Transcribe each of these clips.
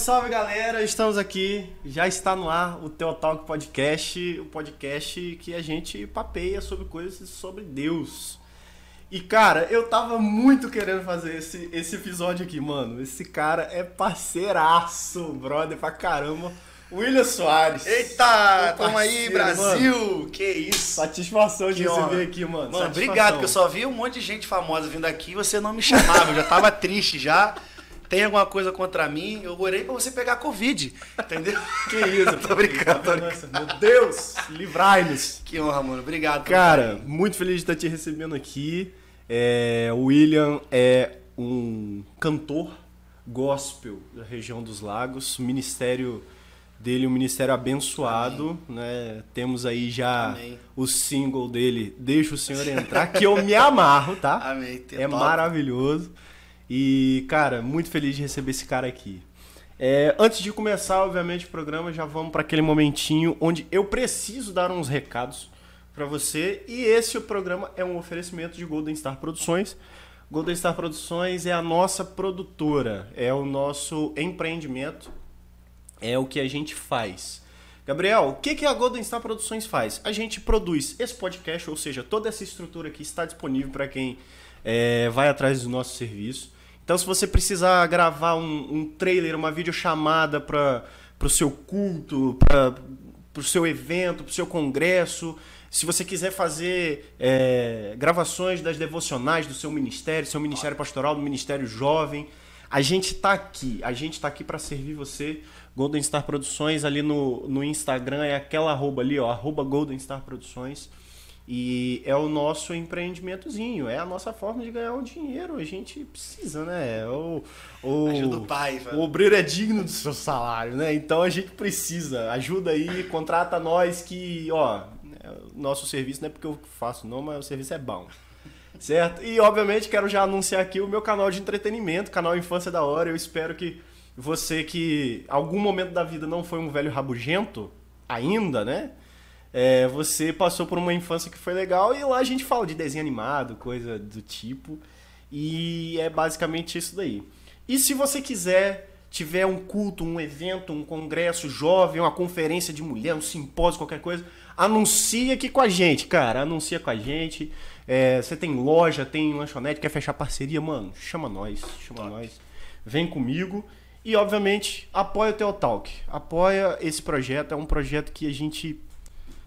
salve galera! Estamos aqui, já está no ar o Teu Talk Podcast, o podcast que a gente papeia sobre coisas sobre Deus. E cara, eu tava muito querendo fazer esse, esse episódio aqui, mano. Esse cara é parceiraço, brother, pra caramba. William Soares. Eita, tamo aí, Brasil! Mano. Que isso! Satisfação de receber aqui, mano. Mano, obrigado, porque eu só vi um monte de gente famosa vindo aqui e você não me chamava. eu já tava triste já tem alguma coisa contra mim, eu orei pra você pegar Covid. Entendeu? que isso, tô brincando. Tô brincando. Meu Deus, livrai-nos. Que honra, mano. Obrigado. Cara, muito feliz de estar te recebendo aqui. É, o William é um cantor gospel da região dos lagos. O ministério dele, um ministério abençoado, Amém. né? Temos aí já Amém. o single dele, Deixa o Senhor Entrar, que eu me amarro, tá? Amém. é top. maravilhoso. E, cara, muito feliz de receber esse cara aqui. É, antes de começar, obviamente, o programa, já vamos para aquele momentinho onde eu preciso dar uns recados para você. E esse o programa é um oferecimento de Golden Star Produções. Golden Star Produções é a nossa produtora, é o nosso empreendimento, é o que a gente faz. Gabriel, o que, que a Golden Star Produções faz? A gente produz esse podcast, ou seja, toda essa estrutura aqui está disponível para quem é, vai atrás do nosso serviço. Então, se você precisar gravar um, um trailer, uma videochamada para o seu culto, para o seu evento, para o seu congresso, se você quiser fazer é, gravações das devocionais do seu ministério, seu ministério pastoral, do ministério jovem, a gente está aqui. A gente está aqui para servir você. Golden Star Produções ali no, no Instagram é aquela arroba ali, ó, arroba Golden Star Produções. E é o nosso empreendimentozinho, é a nossa forma de ganhar um dinheiro. A gente precisa, né? O, o, Ajuda o pai. O obreiro é digno do seu salário, né? Então a gente precisa. Ajuda aí, contrata nós que, ó, nosso serviço não é porque eu faço não, mas o serviço é bom. Certo? E obviamente quero já anunciar aqui o meu canal de entretenimento, canal Infância da Hora. Eu espero que você que algum momento da vida não foi um velho rabugento ainda, né? É, você passou por uma infância que foi legal e lá a gente fala de desenho animado, coisa do tipo. E é basicamente isso daí. E se você quiser, tiver um culto, um evento, um congresso jovem, uma conferência de mulher, um simpósio, qualquer coisa, anuncia aqui com a gente, cara. Anuncia com a gente. É, você tem loja, tem lanchonete, quer fechar parceria, mano, chama nós, chama Top. nós. Vem comigo. E, obviamente, apoia o Teotalk. Apoia esse projeto. É um projeto que a gente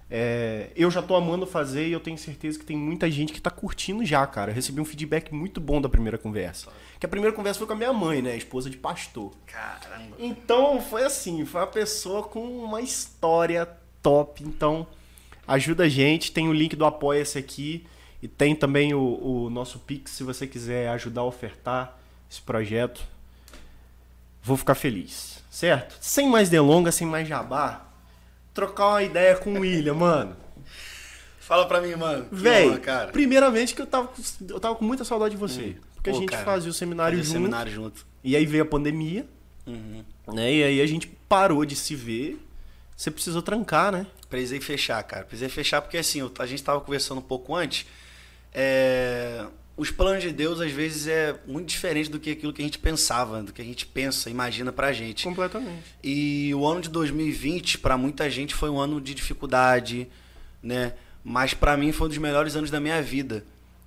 é, eu já tô amando fazer e eu tenho certeza que tem muita gente que tá curtindo já, cara. Eu recebi um feedback muito bom da primeira conversa. Que a primeira conversa foi com a minha mãe, né? Esposa de pastor. Caramba. Então foi assim, foi uma pessoa com uma história top. Então, ajuda a gente. Tem o link do Apoia-se aqui. E tem também o, o nosso Pix, se você quiser ajudar a ofertar esse projeto. Vou ficar feliz, certo? Sem mais delongas, sem mais jabá, trocar uma ideia com o William, mano. Fala pra mim, mano. Véi, primeiramente que eu tava, eu tava com muita saudade de você. Hum. Porque Pô, a gente cara, fazia o seminário fazia junto. seminário junto. E aí veio a pandemia. Uhum. Né? E aí a gente parou de se ver. Você precisou trancar, né? Precisei fechar, cara. Precisei fechar porque assim, a gente tava conversando um pouco antes. É os planos de Deus às vezes é muito diferente do que aquilo que a gente pensava, do que a gente pensa, imagina pra gente. Completamente. E o ano de 2020 para muita gente foi um ano de dificuldade, né? Mas para mim foi um dos melhores anos da minha vida.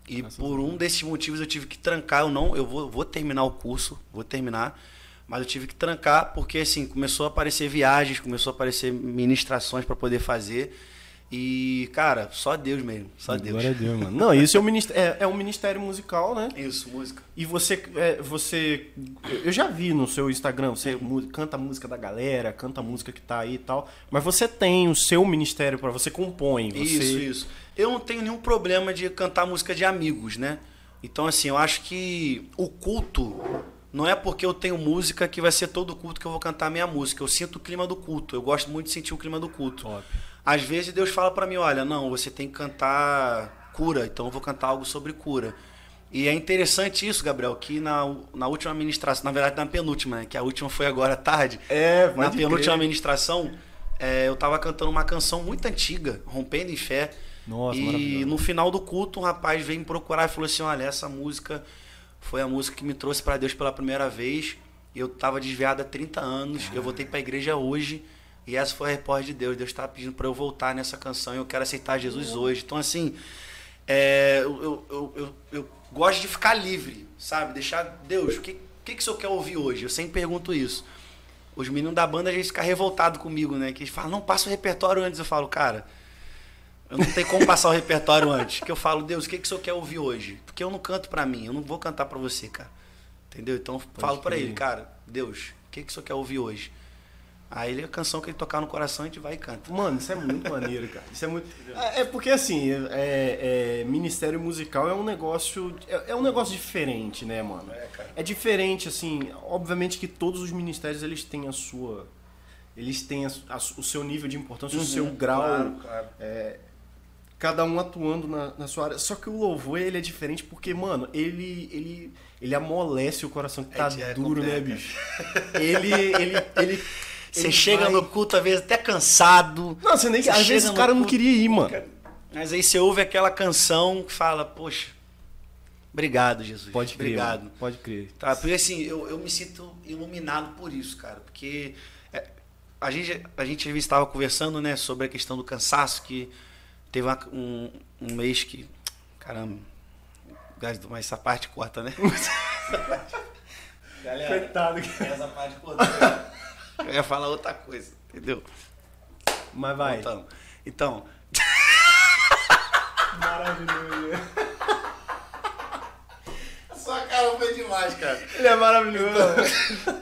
E Nossa, por um desses motivos eu tive que trancar, eu não, eu vou, vou terminar o curso, vou terminar, mas eu tive que trancar porque assim, começou a aparecer viagens, começou a aparecer ministrações para poder fazer. E, cara, só Deus mesmo. Só Deus. Glória a Deus, mano. Não, isso é um, ministério, é, é um ministério musical, né? Isso, música. E você, é, você. Eu já vi no seu Instagram, você canta a música da galera, canta a música que tá aí e tal. Mas você tem o seu ministério para você compõe. Você... Isso, isso. Eu não tenho nenhum problema de cantar música de amigos, né? Então, assim, eu acho que o culto não é porque eu tenho música que vai ser todo culto que eu vou cantar a minha música. Eu sinto o clima do culto. Eu gosto muito de sentir o clima do culto. Óbvio. Às vezes Deus fala para mim, olha, não, você tem que cantar cura, então eu vou cantar algo sobre cura. E é interessante isso, Gabriel, que na, na última administração, na verdade na penúltima, né, que a última foi agora à tarde. É, Na penúltima crer. administração, é, eu estava cantando uma canção muito antiga, Rompendo em Fé. Nossa, e no final do culto, um rapaz veio me procurar e falou assim: Olha, essa música foi a música que me trouxe para Deus pela primeira vez. Eu tava desviado há 30 anos, eu voltei pra igreja hoje. E essa foi a resposta de Deus. Deus estava pedindo para eu voltar nessa canção e eu quero aceitar Jesus hoje. Então, assim, é, eu, eu, eu, eu, gosto de ficar livre, sabe? Deixar, Deus, o que, que, que o senhor quer ouvir hoje? Eu sempre pergunto isso. Os meninos da banda, a gente fica revoltado comigo, né? Que eles falam, não, passa o repertório antes. Eu falo, cara, eu não tenho como passar o repertório antes. Que eu falo, Deus, o que, que o senhor quer ouvir hoje? Porque eu não canto pra mim, eu não vou cantar pra você, cara. Entendeu? Então, eu falo pra ele, cara, Deus, o que, que o senhor quer ouvir hoje? Aí ele, a canção que ele tocar no coração, a gente vai e canta. Mano, isso é muito maneiro, cara. Isso é muito. É, é porque assim, é, é, ministério musical é um negócio. É, é, um negócio diferente, né, mano? É, cara. É diferente, assim. Obviamente que todos os ministérios eles têm a sua. Eles têm a, a, o seu nível de importância, uhum, o seu grau. Claro, claro. É, cada um atuando na, na, sua área. Só que o louvor ele é diferente porque, mano, ele. ele ele amolece o coração que tá é, duro, né, bicho? Ele, ele, ele você chega vai... no culto, às vezes, até cansado. Não, você nem você Às vezes o cara culto, não queria ir, mano. Mas aí você ouve aquela canção que fala, poxa, obrigado, Jesus. Pode crer. Obrigado. Mano. Pode crer. Tá, porque assim, eu, eu me sinto iluminado por isso, cara. Porque é, a gente, a gente estava conversando, né, sobre a questão do cansaço, que teve uma, um, um mês que. Caramba. Mas essa parte corta, né? Galera, Coitado. Essa parte corta. Eu ia falar outra coisa, entendeu? Mas vai. Voltando. Então. Maravilhoso. Sua cara foi demais, cara. Ele é maravilhoso. Então...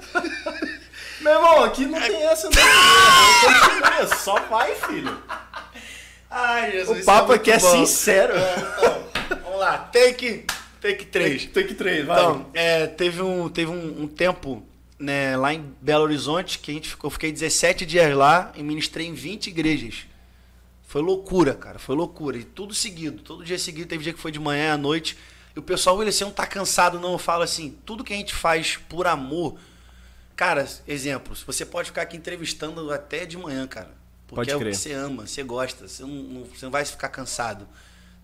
Meu irmão, aqui não tem essa não. Só vai, filho. Ai, Jesus. O papo é aqui é sincero. É, então, vamos lá. Take, take 3. Take, take 3, vai. Então, é, teve, um, teve um, um tempo né, lá em Belo Horizonte, que a gente ficou, eu fiquei 17 dias lá e ministrei em 20 igrejas. Foi loucura, cara, foi loucura. E tudo seguido, todo dia seguido, teve dia que foi de manhã à noite. E o pessoal, William, você não tá cansado, não. Eu falo assim, tudo que a gente faz por amor. Cara, exemplos, você pode ficar aqui entrevistando até de manhã, cara. Porque é o que você ama, você gosta, você não, não, você não vai ficar cansado.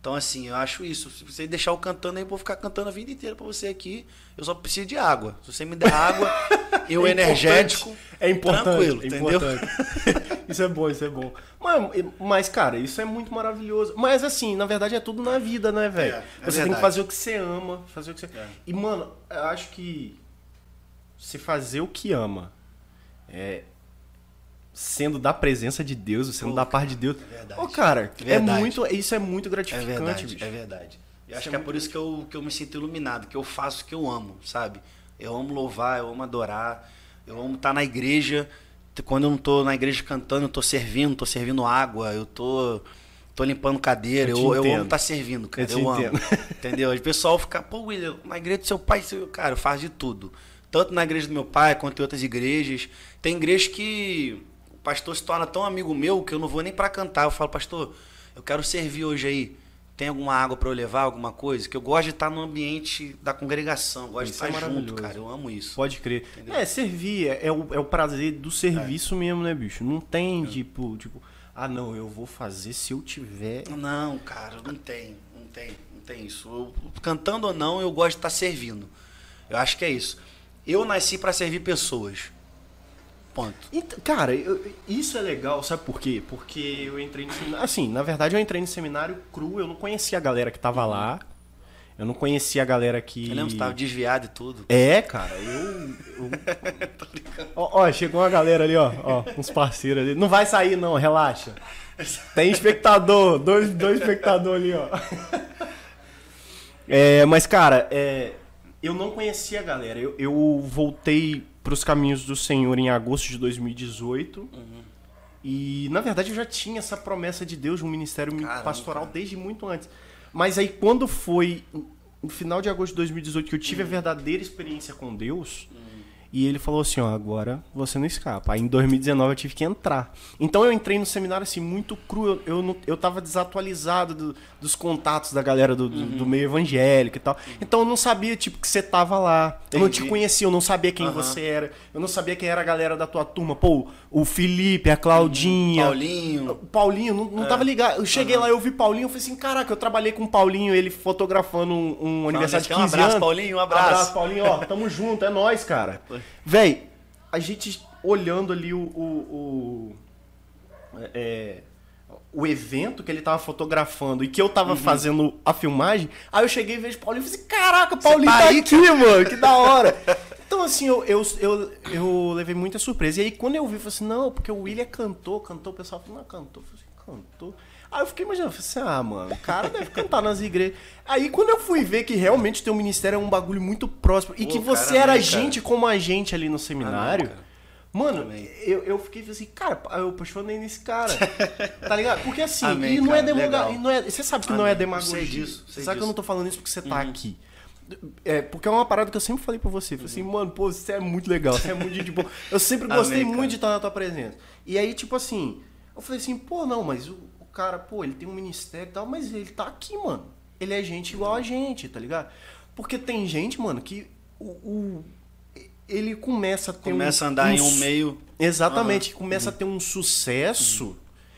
Então, assim, eu acho isso. Se você deixar eu cantando aí, eu vou ficar cantando a vida inteira pra você aqui. Eu só preciso de água. Se você me der água, eu é energético. É importante. Tranquilo, é entendeu? Importante. isso é bom, isso é bom. Mas, mas, cara, isso é muito maravilhoso. Mas, assim, na verdade é tudo na vida, né, velho? É, é você verdade. tem que fazer o que você ama, fazer o que você. É. E, mano, eu acho que se fazer o que ama é, sendo da presença de Deus, sendo Pô, da parte de Deus. É verdade. Ô, cara, é, é muito, isso é muito gratificante, é verdade, bicho. É verdade. Eu acho que é por isso que eu, que eu me sinto iluminado, que eu faço o que eu amo, sabe? Eu amo louvar, eu amo adorar, eu amo estar na igreja. Quando eu não estou na igreja cantando, eu estou servindo, estou servindo água, eu tô, tô limpando cadeira, eu, eu, eu amo estar servindo, cara. Eu, eu amo. Entendeu? O pessoal fica, pô, William, na igreja do seu pai, seu... cara, eu faço de tudo. Tanto na igreja do meu pai quanto em outras igrejas. Tem igrejas que pastor se torna tão amigo meu que eu não vou nem para cantar. Eu falo, pastor, eu quero servir hoje aí. Tem alguma água para eu levar, alguma coisa? Que eu gosto de estar no ambiente da congregação, eu gosto isso de estar é junto, cara. Eu amo isso. Pode crer. Entendeu? É, servir é, é, o, é o prazer do serviço é. mesmo, né, bicho? Não tem, é. tipo, tipo, ah, não, eu vou fazer se eu tiver. Não, cara, não tem, não tem, não tem isso. Eu, cantando ou não, eu gosto de estar servindo. Eu acho que é isso. Eu nasci para servir pessoas. Ponto. cara, eu, isso é legal, sabe por quê? Porque eu entrei no seminário. Assim, na verdade, eu entrei no seminário cru, eu não conhecia a galera que tava lá. Eu não conhecia a galera que. Eu lembro, você tava desviado e tudo. É, cara, eu. eu... ó, ó, chegou uma galera ali, ó, ó, uns parceiros ali. Não vai sair, não, relaxa. Tem espectador, dois, dois espectadores ali, ó. É, mas, cara, é, eu não conhecia a galera. Eu, eu voltei para os caminhos do Senhor em agosto de 2018. Uhum. E, na verdade, eu já tinha essa promessa de Deus, um ministério Caramba, pastoral cara. desde muito antes. Mas aí, quando foi no final de agosto de 2018 que eu tive uhum. a verdadeira experiência com Deus, uhum. E ele falou assim, ó, agora você não escapa. Aí em 2019 eu tive que entrar. Então eu entrei no seminário assim, muito cru. Eu, eu, não, eu tava desatualizado do, dos contatos da galera do, uhum. do, meio evangélico e tal. Uhum. Então eu não sabia, tipo, que você tava lá. Entendi. Eu não te conhecia, eu não sabia quem uhum. você era. Eu não sabia quem era a galera da tua turma. Pô, o Felipe, a Claudinha. Paulinho. O Paulinho, não, não é. tava ligado. Eu cheguei lá, eu vi Paulinho, eu falei assim, caraca, eu trabalhei com o Paulinho, ele fotografando um, um aniversário de 15 um abraço, anos. Paulinho, um abraço. Um abraço, Paulinho, ó, tamo junto, é nós, cara. Véi, a gente olhando ali o. o, o, é, o evento que ele tava fotografando e que eu tava fazendo a filmagem, aí eu cheguei e vejo o Paulinho e falei assim, caraca, o Paulinho tá tá, aqui, mano, que da hora. Então, assim, eu, eu, eu, eu levei muita surpresa. E aí, quando eu vi, eu falei assim, não, porque o William cantou, cantou, o pessoal falou, não, cantou. Eu falei assim, cantou. Aí eu fiquei imaginando, assim, ah, mano, o cara deve cantar nas igrejas. Aí quando eu fui ver que realmente teu ministério é um bagulho muito próximo e Pô, que você era amém, cara. gente como a gente ali no seminário, cara. mano, Amém. eu, eu fiquei assim, cara, eu apaixonei nesse cara. tá ligado? Porque assim, Amém, e não é cara, demagogia. legal. e não é- Você sabe que não é Amém. demagogia. Sei disso, sei sabe que eu não disso. tô falando isso porque você tá aqui. É, porque é uma parada que eu sempre falei pra você. Falei assim, mano, pô, você é muito legal, você é muito gente boa. Eu sempre gostei Amém, muito de estar na tua presença. E aí, tipo assim, eu falei assim, pô, não, mas o, o cara, pô, ele tem um ministério e tal, mas ele tá aqui, mano. Ele é gente igual a gente, tá ligado? Porque tem gente, mano, que o, o- ele começa a ter Começa um, a andar em um meio. Exatamente, começa a ter um sucesso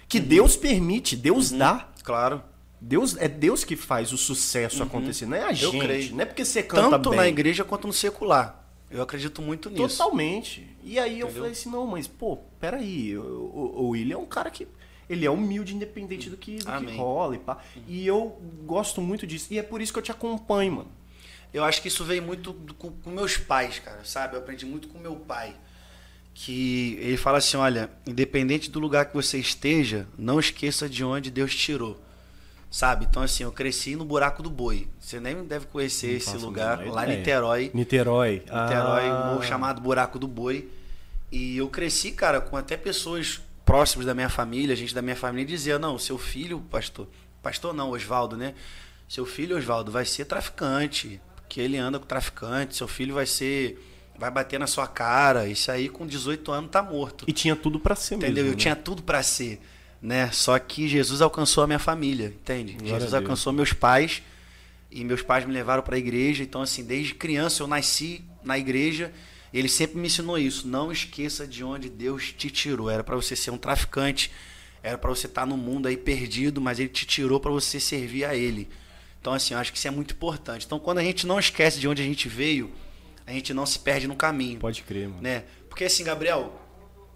que Deus permite, Deus dá. Claro. Deus, é Deus que faz o sucesso acontecer, não é a gente. creio. Não é porque você canta Tanto bem. na igreja quanto no secular. Eu acredito muito nisso. Totalmente. E aí eu Entendeu? falei assim, não, mas, pô, peraí, o, o, o William é um cara que. Ele é humilde, independente do que, do que rola e pá. E eu gosto muito disso. E é por isso que eu te acompanho, mano. Eu acho que isso veio muito do- com, com meus pais, cara, sabe? Eu aprendi muito com meu pai. Que ele fala assim: olha, independente do lugar que você esteja, não esqueça de onde Deus tirou. Sabe? Então, assim, eu cresci no buraco do boi. Você nem deve conhecer Não esse lugar, lá em. Niterói. Niterói. Niterói, um Ah. morro chamado Buraco do Boi. E eu cresci, cara, com até pessoas próximas da minha família, gente da minha família, dizia, não, seu filho, pastor, pastor não, Oswaldo, né? Seu filho, Oswaldo, vai ser traficante, porque ele anda com traficante, seu filho vai ser, vai bater na sua cara, isso aí com 18 anos tá morto. E tinha tudo pra ser Entendeu? mesmo. Eu né? tinha tudo pra ser, né? Só que Jesus alcançou a minha família, entende? Glória Jesus a alcançou meus pais e meus pais me levaram pra igreja. Então, assim, desde criança eu nasci na igreja. Ele sempre me ensinou isso. Não esqueça de onde Deus te tirou. Era pra você ser um traficante, era pra você estar no mundo aí perdido, mas ele te tirou pra você servir a ele. Então, assim, eu acho que isso é muito importante. Então, quando a gente não esquece de onde a gente veio, a gente não se perde no caminho Pode crer, mano. né? Porque assim, Gabriel,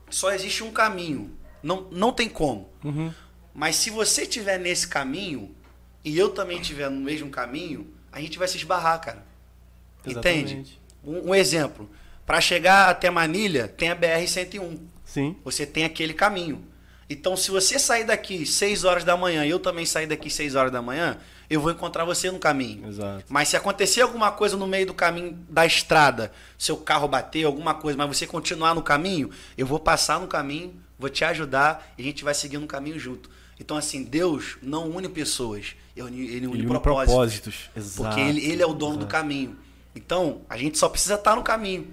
só existe um caminho. Não, não tem como. Uhum. Mas se você estiver nesse caminho e eu também estiver no mesmo caminho, a gente vai se esbarrar, cara. Entende? Exatamente. Um, um exemplo. Para chegar até Manilha, tem a BR-101. Sim. Você tem aquele caminho. Então, se você sair daqui 6 horas da manhã e eu também sair daqui 6 horas da manhã, eu vou encontrar você no caminho. Exato. Mas se acontecer alguma coisa no meio do caminho da estrada, seu carro bater, alguma coisa, mas você continuar no caminho, eu vou passar no caminho, vou te ajudar e a gente vai seguir no caminho junto. Então, assim, Deus não une pessoas, ele une, ele une Ele propósitos. propósitos. Exato. Porque ele, ele é o dono do Exato. caminho. Então, a gente só precisa estar no caminho.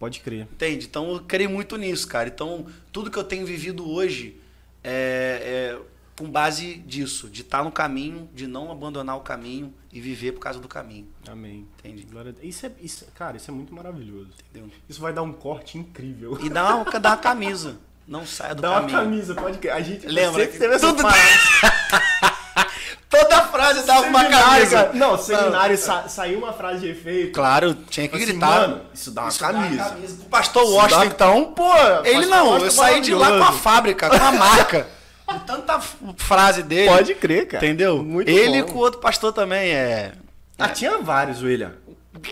Pode crer. Entende? Então eu creio muito nisso, cara. Então, tudo que eu tenho vivido hoje é, é com base disso, de estar no caminho, de não abandonar o caminho e viver por causa do caminho. Amém. Entende? Glória. Isso é, isso, cara, isso é muito maravilhoso. Entendeu? Isso vai dar um corte incrível. E dá uma, dá uma camisa. Não saia do Dá uma caminho. camisa, pode crer. A gente Lembra que teve essa tudo- frase dava uma camisa. cara. Não, seminário sa saiu uma frase de efeito. Claro, tinha que Assim, gritar. mano, isso dá uma dá camisa. O pastor Isso Washington, dá- então, Pô, ele não, eu saí de lá com a fábrica, com a marca. Com tanta frase dele. Pode crer, cara. Entendeu? Muito ele bom. com o outro pastor também é. Ah, tinha vários, William.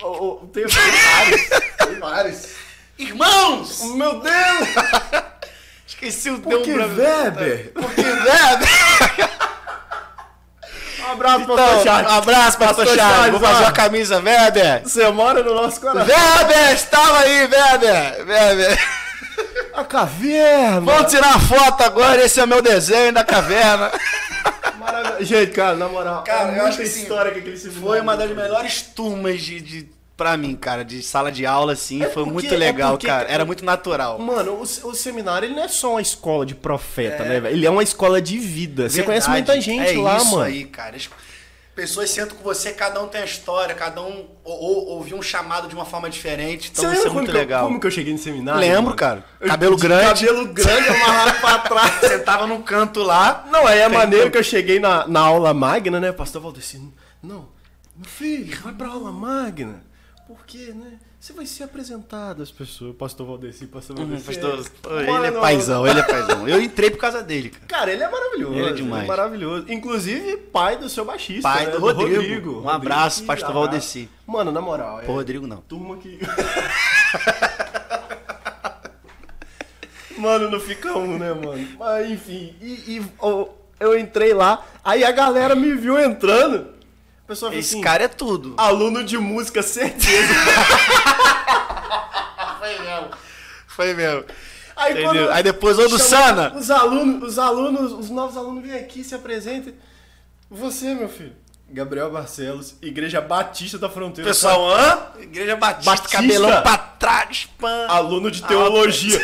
O- o- Tem vários. Tem vários. Irmãos! Meu Deus! Esqueci o Por que pra- Weber? Porque Weber! Um abraço, Então, pastor Charles. abraço, pastor Pastor Charles. Charles, Vou fazer uma camisa, Weber! Você mora no nosso coração. Weber, estava aí, Weber! Weber! A caverna. Vamos tirar uma foto agora, esse é o meu desenho da caverna. Maravilha. Gente, cara, na moral, Cara, é eu acho que assim, história que aquele seminário Foi uma das melhores turmas de, de pra mim, cara, de sala de aula, assim. É foi porque- muito é legal, porque- cara. Era muito natural. Mano, o, o seminário ele não é só uma escola de profeta, né, velho? Ele é uma escola de vida. Você conhece Verdade. muita gente é lá, isso mano. aí, cara. As pessoas sentam com você, cada um tem a história, cada um ou, ou, ouviu um chamado de uma forma diferente. Então Você isso é muito que eu, legal. como que eu cheguei no seminário? Lembro, mano? cara. Eu- Cabelo de grande. Cabelo grande, amarrado pra trás. Você tava num canto lá. Não, aí é maneiro como. que eu cheguei na, na aula magna, né? O pastor Valdeci, não, meu filho, vai pra aula magna. Porque, né? Você vai ser apresentado às pessoas. Pastor Valdeci, pastor Hum, Valdeci. pastor, pô, Mano, ele é paizão, ele é paizão. Eu entrei por causa dele, cara. Cara, ele é maravilhoso. Ele é demais. maravilhoso. Inclusive, pai do seu baixista. Pai né? do Rodrigo. Um abraço, que pastor abraço. Valdeci. Mano, na moral. Pô, é... Rodrigo não. Turma que. mano, não fica um, né, mano? Mas enfim. E, e, ó, eu entrei lá, aí a galera me viu entrando. Pessoa Esse assim: cara é tudo. aluno de música, certeza. Foi mesmo. Foi mesmo. Aí, Entendeu? quando Aí depois, ô do Sana. Os alunos, os alunos, os novos alunos vêm aqui, se apresentem. Você, meu filho. Gabriel Barcelos, Igreja Batista da Fronteira. Pessoal, hã? Igreja Batista, Batista. cabelão pra trás, pã. Aluno de teologia.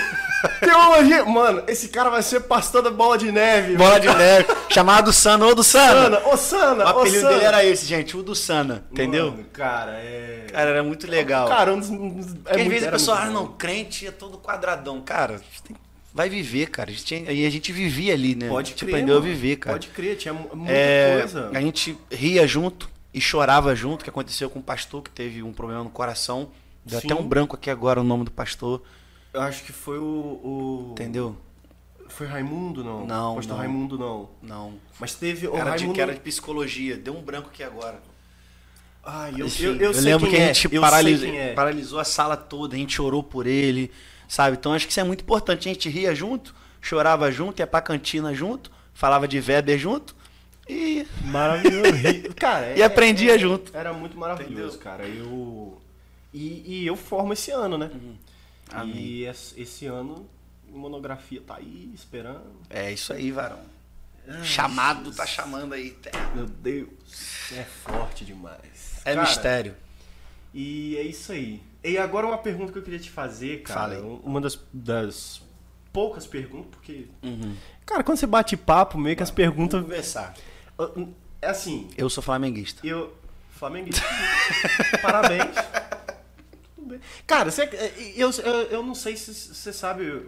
Teologia. Mano, esse cara vai ser pastor da bola de neve. Bola de neve. Chamado Sana, ô do Sana. Sana, ô Sana, O apelido Sana. dele era esse, gente, o do Sana. Entendeu? Mano, cara, é. Cara, era muito legal. Cara, um dos. é às vezes a pessoa, ah, não, crente é todo quadradão. Cara, tem- vai viver, cara. A gente, e a gente vivia ali, né? Pode a gente crer. aprendeu mano. a viver, cara. Pode crer, tinha mu- muita É, coisa. a gente ria junto e chorava junto, que aconteceu com um pastor que teve um problema no coração. Deu Sim. até um branco aqui agora o nome do pastor, Eu acho que foi o. o- entendeu? Foi Raimundo, não? Não, Pastor não. Raimundo, não. Não. Mas teve o Era de, Raimundo. que era de psicologia. Deu um branco aqui agora. Ai, eu, Enfim, eu, eu, sei lembro quem que é, a gente eu paralisou, é. paralisou a sala toda, a gente orou por ele, sabe? Então acho que isso é muito importante. A gente ria junto, chorava junto, ia pra cantina junto, falava de Weber junto e Maravilhoso. Cara, é- E aprendia é- junto. Era muito maravilhoso, Entendeu? cara. Eu. E, e eu formo esse ano, né? Uhum. Amém. E esse, ano, monografia tá aí esperando. é isso aí, varão. Chamado tá chamando aí. Meu Deus, é forte demais. É Cara, mistério. E é isso aí. E agora uma pergunta que eu queria te fazer, cara. Fala aí. Uma das, das poucas perguntas, porque. Uhum. Cara, quando você bate papo, meio que as perguntas. Conversar. É assim, Eu sou flamenguista. eu. Flamenguista. Parabéns. Tudo bem. Cara, você, eu, eu, eu não sei se você sabe, eu-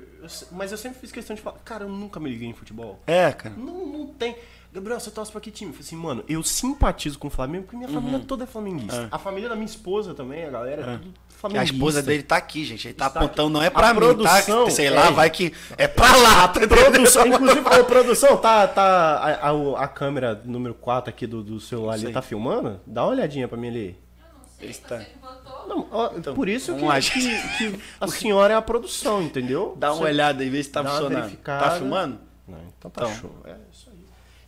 mas eu sempre fiz questão de falar. Cara, eu nunca me liguei em futebol. É, cara. Não, não tem. Gabriel, você torce pra que time? Eu falei assim, mano, eu simpatizo com o Flamengo porque minha família toda é flamenguista. A família da minha esposa também, a galera é, tudo A flamenguista. esposa dele tá aqui, gente. Ele tá Está apontando, aqui. não é A pra mim, produção tá? Sei lá, é- vai que é pra lá. tá? Produção, inclusive, a produção, tá, tá a, a- a câmera número 4 aqui do, do celular ali tá filmando? Dá uma olhadinha pra mim ali. Eu não sei, Está. Não, ó, por isso que, lá, que- que a senhora é a produção, entendeu? Dá uma Você- olhada aí, vê se tá funcionando. verificada. Tá filmando? Não, então tá Então. show. É isso aí.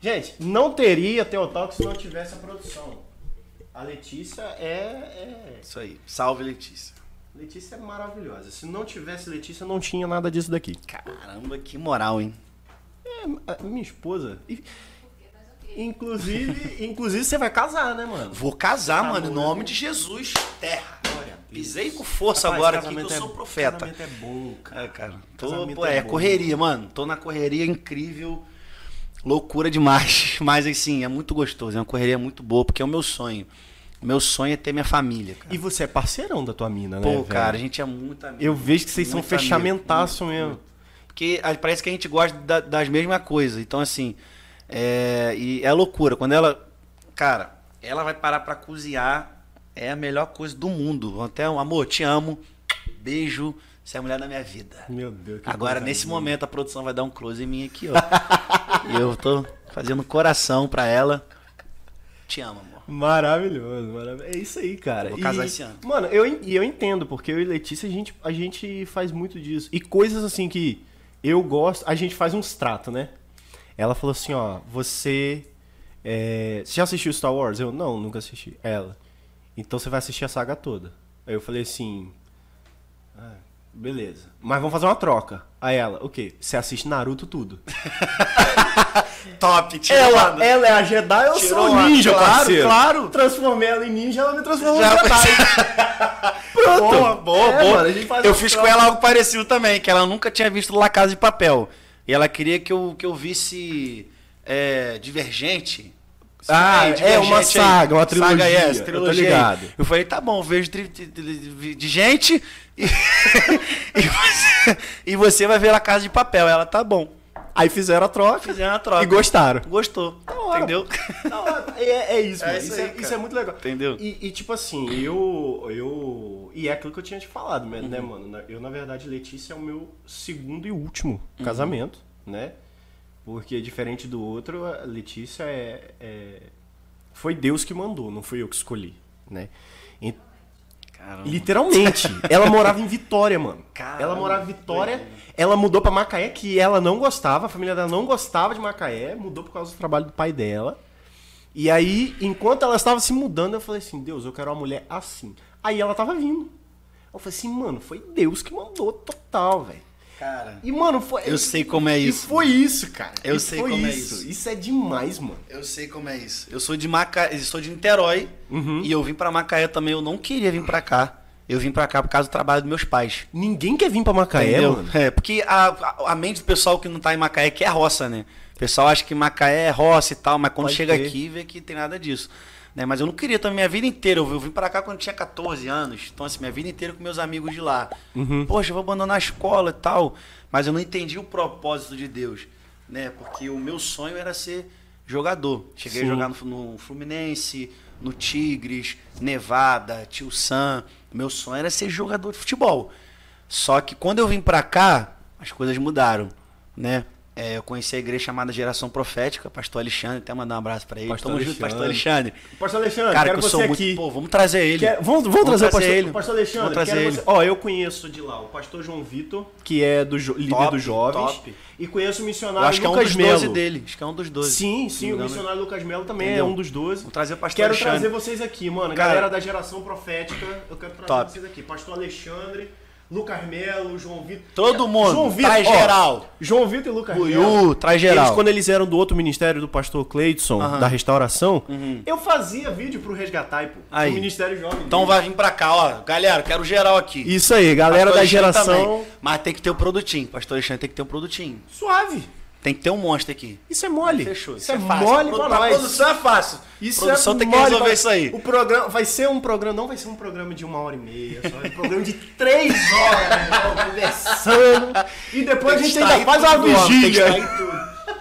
Gente, não teria Teotalk se não tivesse a produção. A Letícia é, é- Isso aí. Salve, Letícia. Letícia é maravilhosa. Se não tivesse Letícia, não tinha nada disso daqui. Caramba, que moral, hein? É, a minha esposa. e- Inclusive, inclusive você vai casar, né, mano? Vou casar, Tá mano, em nome né? de Jesus. Terra. Pisei com força Rapaz, agora aqui que eu sou é- profeta. É bom, cara. É, cara. Tô, pô, é é, bom. correria, mano. Tô na correria incrível. Loucura demais. Mas assim, é muito gostoso. É uma correria muito boa, porque é o meu sonho. Meu sonho é ter minha família, cara. E você é parceirão da tua mina, né? Pô, velho? cara, a gente é muito amigo. Eu vejo que vocês são amigo, fechamentaço muito, mesmo. muito. Porque ah, parece que a gente gosta da- das mesmas coisas. Então, assim, é, e é loucura. Quando ela. Cara, ela vai parar pra cozinhar. É a melhor coisa do mundo. Até um amor, te amo. Beijo. Você é a mulher da minha vida. Meu Deus. Agora, nesse linda. momento, a produção vai dar um close em mim aqui, ó. e eu tô fazendo coração pra ela. Te amo, amor. Maravilhoso, maravilhoso. É isso aí, cara. Eu vou casar esse ano. Mano, eu, e eu entendo, porque eu e Letícia, a gente, a gente faz muito disso. E coisas assim que eu gosto, a gente faz uns tratos, né? Ela falou assim, ó, você. é, você já assistiu Star Wars? Eu, não, nunca assisti. Ela. Então você vai assistir a saga toda. Aí eu falei assim. "Ah, beleza. Mas vamos fazer uma troca. Aí ela, o quê? Você assiste Naruto tudo. Top, Ela, ela é a Jedi, eu Tirou sou o ninja, claro, parceiro. claro. Transformei ela em ninja, ela me transformou Já- em Jedi. Pronto. Boa, boa, É, boa. mano, a gente faz eu fiz com troca. ela algo parecido também, que ela nunca tinha visto La Casa de Papel. E ela queria que eu, que eu visse é, Divergente. Ah, Aí, é Divergente uma aí. saga, uma trilogia, Saga, yes, eu tô trilogia. ligado. Eu falei, tá bom, vejo tri- tri- de gente e, e, você, e você vai ver La Casa de Papel. Ela, tá bom. Aí fizeram a troca. Fizeram a troca. E gostaram. Gostou. hora, entendeu? Não, é, é isso, É mano. isso Isso, aí, é, cara. isso é muito legal. Entendeu? E, e, tipo assim, eu, eu. E é aquilo que eu tinha te falado, né, Uhum. né, mano? Na- Eu, na verdade, Letícia é o meu segundo e último Uhum. casamento, né? Porque diferente do outro, a Letícia é, é- Foi Deus que mandou, não fui eu que escolhi, né? E-. Literalmente. ela morava em Vitória, mano. Caramba, ela morava em Vitória. Ela mudou pra Macaé, que ela não gostava, a família dela não gostava de Macaé, mudou por causa do trabalho do pai dela. E aí, enquanto ela estava se mudando, eu falei assim: Deus, eu quero uma mulher assim. Aí ela tava vindo. Eu falei assim, mano, foi Deus que mandou total, velho. Cara, E, mano, foi. Eu sei como é isso, E foi isso, cara. Eu E sei como é isso. isso. Isso é demais, mano. eu sei como é isso. Eu sou de Macaé, eu sou de Niterói Uhum. e eu vim pra Macaé também. Eu não queria vir pra cá. Eu vim pra cá por causa do trabalho dos meus pais. Ninguém quer vir pra Macaé, Entendeu? mano. É, porque a, a, a mente do pessoal que não tá em Macaé que é roça, né? O pessoal acha que Macaé é roça e tal, mas quando Pode chega crer. aqui vê que tem nada disso. Né? Mas eu não queria também minha vida inteira. Eu vim pra cá quando tinha 14 anos. Então, assim, minha vida inteira com meus amigos de lá. Uhum. Poxa, eu vou abandonar a escola e tal. Mas eu não entendi o propósito de Deus. Né? Porque o meu sonho era ser jogador. Cheguei Sim. a jogar no, no Fluminense, no Tigres, Nevada, Tio Sam. Meu sonho era ser jogador de futebol. Só que quando eu vim pra cá, as coisas mudaram, né? É, eu conheci a igreja chamada Geração Profética, pastor Alexandre, até mandar um abraço pra ele. Pastor Tamo junto, pastor Alexandre. Alexandre. Pastor Alexandre, Cara, quero que eu você sou aqui. muito. Pô, vamos trazer ele. Quer- vamos, vamos trazer o pastor, ele. pastor Alexandre. Vamos trazer quero ele. você- Ó, eu conheço de lá o pastor João Vitor, que é do jo- líder Top, dos jovens. top. E conheço o Eu missionário acho que é um Lucas dos Melo. 12 dele. Acho que é um dos 12. Sim, sim, o missionário Lucas Melo também Entendeu? é um dos 12. Vamos trazer o pastor Quero Alexandre. trazer vocês aqui, mano. Cara, Galera da geração profética, eu quero trazer Top. vocês aqui. Pastor Alexandre, Lucas Melo, João Vitor. Todo mundo, João Vitor, traz ó, geral. João Vitor e Lucas Buiú, Melo. traz geral. Eles, quando eles eram do outro ministério do pastor Cleidson, Aham. da restauração, Uhum. eu fazia vídeo pro Resgatai, pô. Aí. Pro Ministério Jovem. Então vai vir pra cá, ó. Galera, quero geral aqui. Isso aí, galera Pastor da Alexandre geração. também. Mas tem que ter o produtinho. Pastor Alexandre tem que ter um produtinho. Suave. Tem que ter um monstro aqui. Isso é mole. Fechou. Isso, é, fácil. mole Pro- pra nós. produção é fácil. Isso produção é tem que resolver pra- isso aí. O programa vai ser um programa, não vai ser um programa de uma hora e meia, só é um programa de três horas, né, conversando. E depois a gente ainda faz uma vigília.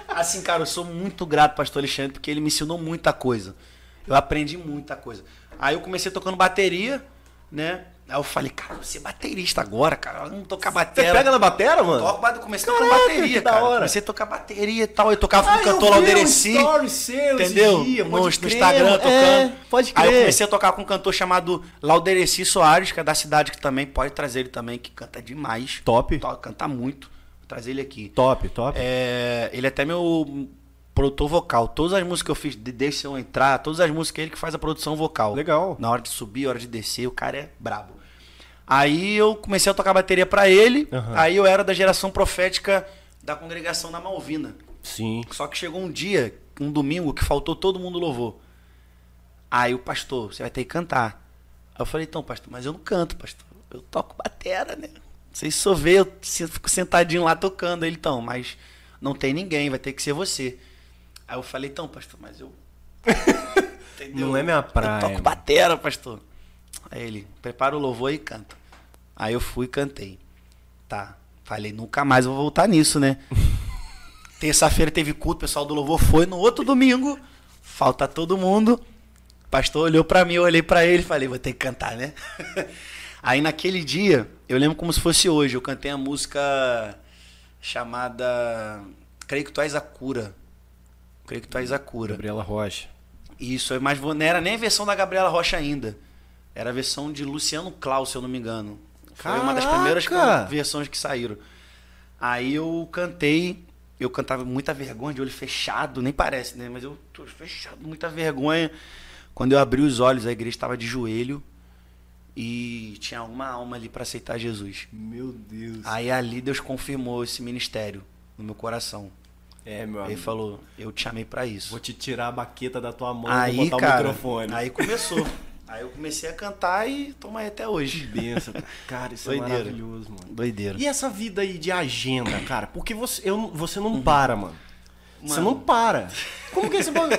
Assim, cara, eu sou muito grato pro pastor Alexandre porque ele me ensinou muita coisa. Eu aprendi muita coisa. Aí eu comecei tocando bateria, né? Aí eu falei, cara, eu vou ser baterista agora, cara. Vamos tocar Você bateria. pega na batera, mano? Toco, bate- comecei Caraca, tocando bateria, que da cara. hora. Comecei a tocar bateria e tal. Eu tocava Ah, com o eu cantor story seu esse Entendeu? dia, no, no crer, Instagram tocando. É, pode Aí eu crer. comecei a tocar com um cantor chamado Laudereci Soares, que é da cidade que também pode trazer ele também, que canta demais. Top. To- Canta muito. Vou trazer ele aqui. Top, top. É, ele é até meu produtor vocal. Todas as músicas que eu fiz, de Deixa Eu Entrar, todas as músicas é ele que faz a produção vocal. Legal. Na hora de subir, hora de descer, o cara é brabo. Aí eu comecei a tocar bateria pra ele, Aham. aí eu era da geração profética da congregação da Malvina. Sim. Só que chegou um dia, um domingo, que faltou todo mundo louvor. Aí o pastor, você vai ter que cantar. Aí eu falei, então, pastor, mas eu não canto, pastor. Eu toco batera, né? Vocês só vê, eu fico sentadinho lá tocando. Ele, então, mas não tem ninguém, vai ter que ser você. Aí eu falei, então, pastor, mas eu. Entendeu? Não é minha praia, Eu toco batera, pastor. Aí ele, prepara o louvor e canta. Aí eu fui e cantei. Tá. Falei, nunca mais vou voltar nisso, né? Terça-feira teve culto, o pessoal do louvor foi. No outro domingo, falta todo mundo. O pastor olhou pra mim, eu olhei pra ele e falei, vou ter que cantar, né? Aí naquele dia, eu lembro como se fosse hoje, eu cantei a música chamada Creio que tu és a cura. Creio que tu és a cura. Gabriela Rocha. Isso, mas não era nem a versão da Gabriela Rocha ainda. Era a versão de Luciano Klaus, se eu não me engano. Foi uma das Caraca! primeiras versões que saíram. Aí eu cantei, eu cantava muita vergonha, de olho fechado, nem parece, né? Mas eu tô fechado, muita vergonha. Quando eu abri os olhos, a igreja estava de joelho e tinha uma alma ali para aceitar Jesus. Meu Deus. Aí ali Deus confirmou esse ministério no meu coração. É, meu Ele amigo. falou: Eu te chamei para isso. Vou te tirar a baqueta da tua mão e Aí, vou botar cara, o microfone. aí começou. aí eu comecei a cantar e toma aí até Que hoje. benção. Cara, isso Doideira. é maravilhoso, mano. Doideira. E essa vida aí de agenda, cara? Porque você, eu, você não para, mano. Você Mano. não para. Como que você pode...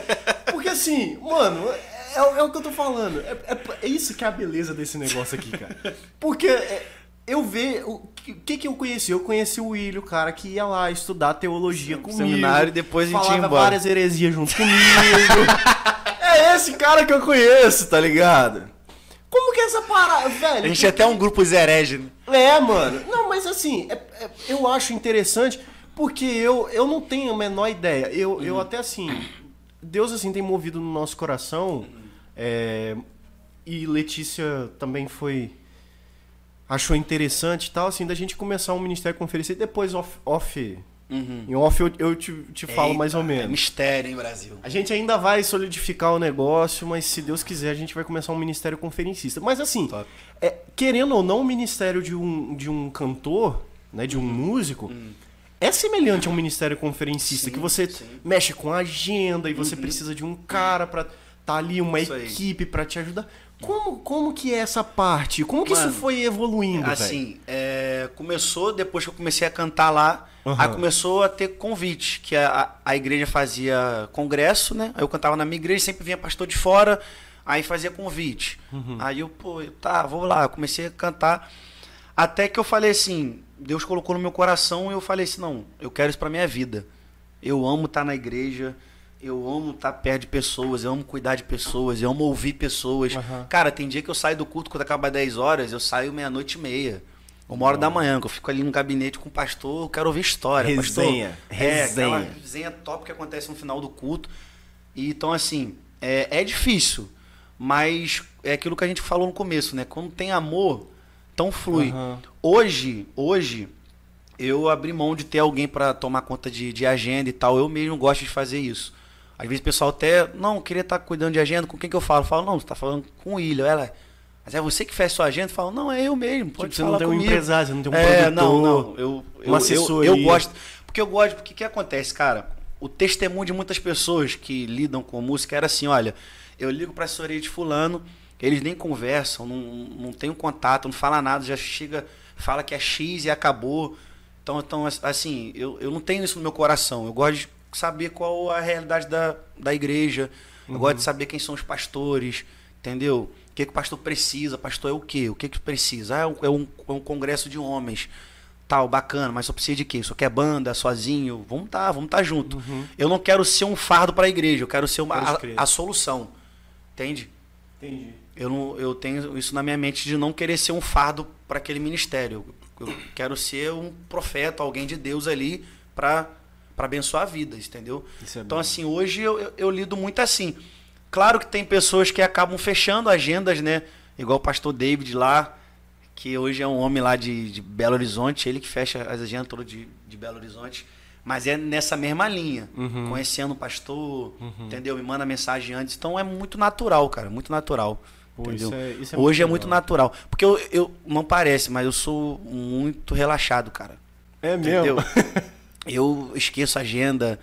Porque assim, mano, é, é o que eu tô falando. É, é- é isso que é a beleza desse negócio aqui, cara. Porque é, eu ver o que, que que eu conheci? Eu conheci o William, o cara que ia lá estudar teologia comigo. Seminário e depois a gente ia embora. várias heresias junto comigo. é esse cara que eu conheço, tá ligado? Como que é essa parada, velho? A gente tinha até um grupo herege, né? É, mano. Não, mas assim, é- é- eu acho interessante porque eu, eu não tenho a menor ideia. Eu, Uhum. eu até assim, Deus assim tem movido no nosso coração. é, e Letícia também foi. Achou interessante e tal, assim, da gente começar um ministério conferência e depois off. off Em off eu, eu te, te falo mais ou Uhum. Eita, É menos. mistério, hein, Brasil? A gente ainda vai solidificar o negócio, mas se Deus quiser, a gente vai começar um ministério conferencista. Mas assim, é, querendo ou não, o ministério de um, de um cantor, né, de um músico, é semelhante a um ministério conferencista, Sim, que você sim. mexe com a agenda e você precisa de um cara pra tá ali, uma Isso equipe pra te ajudar. Como, como que é essa parte? Como que Mano, isso foi evoluindo? Assim, é, começou depois que eu comecei a cantar lá, Aham. aí começou a ter convite, que a, a igreja fazia congresso, né? Aí eu cantava na minha igreja, sempre vinha pastor de fora, aí fazia convite. Uhum. Aí eu, pô, eu, tá, vou lá, eu comecei a cantar. Até que eu falei assim, Deus colocou no meu coração e eu falei assim, não, eu quero isso pra minha vida. Eu amo estar na igreja, eu amo estar perto de pessoas, eu amo cuidar de pessoas, eu amo ouvir pessoas. Aham. Cara, tem dia que eu saio do culto quando acaba 10 horas, eu saio meia-noite e meia. Uma hora da manhã, que eu fico ali no gabinete com o pastor, eu quero ouvir história. Resenha, pastor. É, aquela resenha. resenha top que acontece no final do culto. E, então, assim, é, é difícil, mas é aquilo que a gente falou no começo, né? Quando tem amor, então flui. Aham. Hoje, hoje, eu abri mão de ter alguém para tomar conta de, de agenda e tal. Eu mesmo gosto de fazer isso. Às vezes o pessoal até, não, queria estar cuidando de agenda, com quem que eu falo? Eu falo, não, você tá falando com o William. Ela, mas é você que fez sua agenda? Eu falo, não, é eu mesmo, pode Tipo, você não tem um comigo. empresário, você não tem um é, produtor, não, não, eu, eu, eu, eu gosto, porque eu gosto, porque o que acontece, cara? O testemunho de muitas pessoas que lidam com música era assim, olha, eu ligo pra assessoria de fulano, eles nem conversam, não, não tem um contato, não fala nada, já chega, fala que é X e acabou. Então, então assim, eu, eu não tenho isso no meu coração. Eu gosto de saber qual a realidade da, da igreja. Eu gosto de saber quem são os pastores, entendeu? O que, que o pastor precisa? Pastor é o quê? O que, que precisa? Ah, é um, é um, é um congresso de homens. Tal, bacana, mas só precisa de quê? Só quer banda, sozinho? Vamos tá, vamos tá junto. Eu não quero ser um fardo para a igreja, eu quero ser uma, a, a solução. Entende? Entendi. Eu, não, eu tenho isso na minha mente de não querer ser um fardo para aquele ministério. Eu quero ser um profeta, alguém de Deus ali para abençoar vidas, entendeu? É então, assim, hoje eu, eu, eu lido muito assim. Claro que tem pessoas que acabam fechando agendas, né? Igual o pastor David lá, que hoje é um homem lá de, de Belo Horizonte, ele que fecha as agendas todas de, de Belo Horizonte. Mas é nessa mesma linha, Uhum. conhecendo o pastor, entendeu? Me manda mensagem antes. Então é muito natural, cara, muito natural. Pô, entendeu? isso é- isso é Hoje é muito muito legal. natural. Porque eu, eu não parece, mas eu sou muito relaxado, cara. É Entendeu? mesmo? eu esqueço a agenda.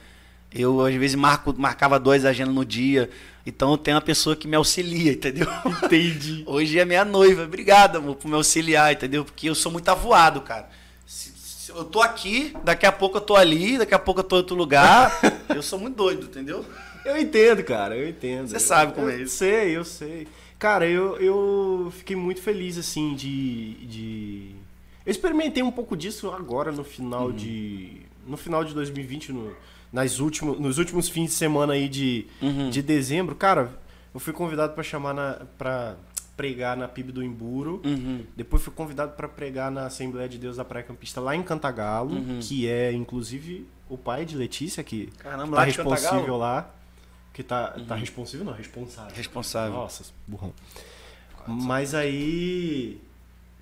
Eu, às vezes, marco, marcava duas agendas no dia. Então, eu tenho uma pessoa que me auxilia, entendeu? Entendi. Hoje é minha noiva. Obrigado, amor, por me auxiliar, entendeu? Porque eu sou muito avoado, cara. Se- se eu tô aqui, daqui a pouco eu tô ali, daqui a pouco eu tô em outro lugar. eu sou muito doido, entendeu? Eu entendo, cara, eu entendo. Você sabe como Eu é isso. sei, eu sei. Cara, eu, eu fiquei muito feliz, assim, de, de... Eu experimentei um pouco disso agora no final Uhum. de... No final de 2020, no, nas últimos, nos últimos fins de semana aí de, Uhum. de dezembro. Cara, eu fui convidado pra chamar na... Pra pregar na PIB do Emburo. Uhum. Depois fui convidado para pregar na Assembleia de Deus da Praia Campista lá em Cantagalo, Uhum. que é inclusive o pai de Letícia que Caramba, tá lá responsível Cantagalo? Uhum. lá, que tá tá responsível não, responsável. Responsável. Nossa, burrão. Mas aí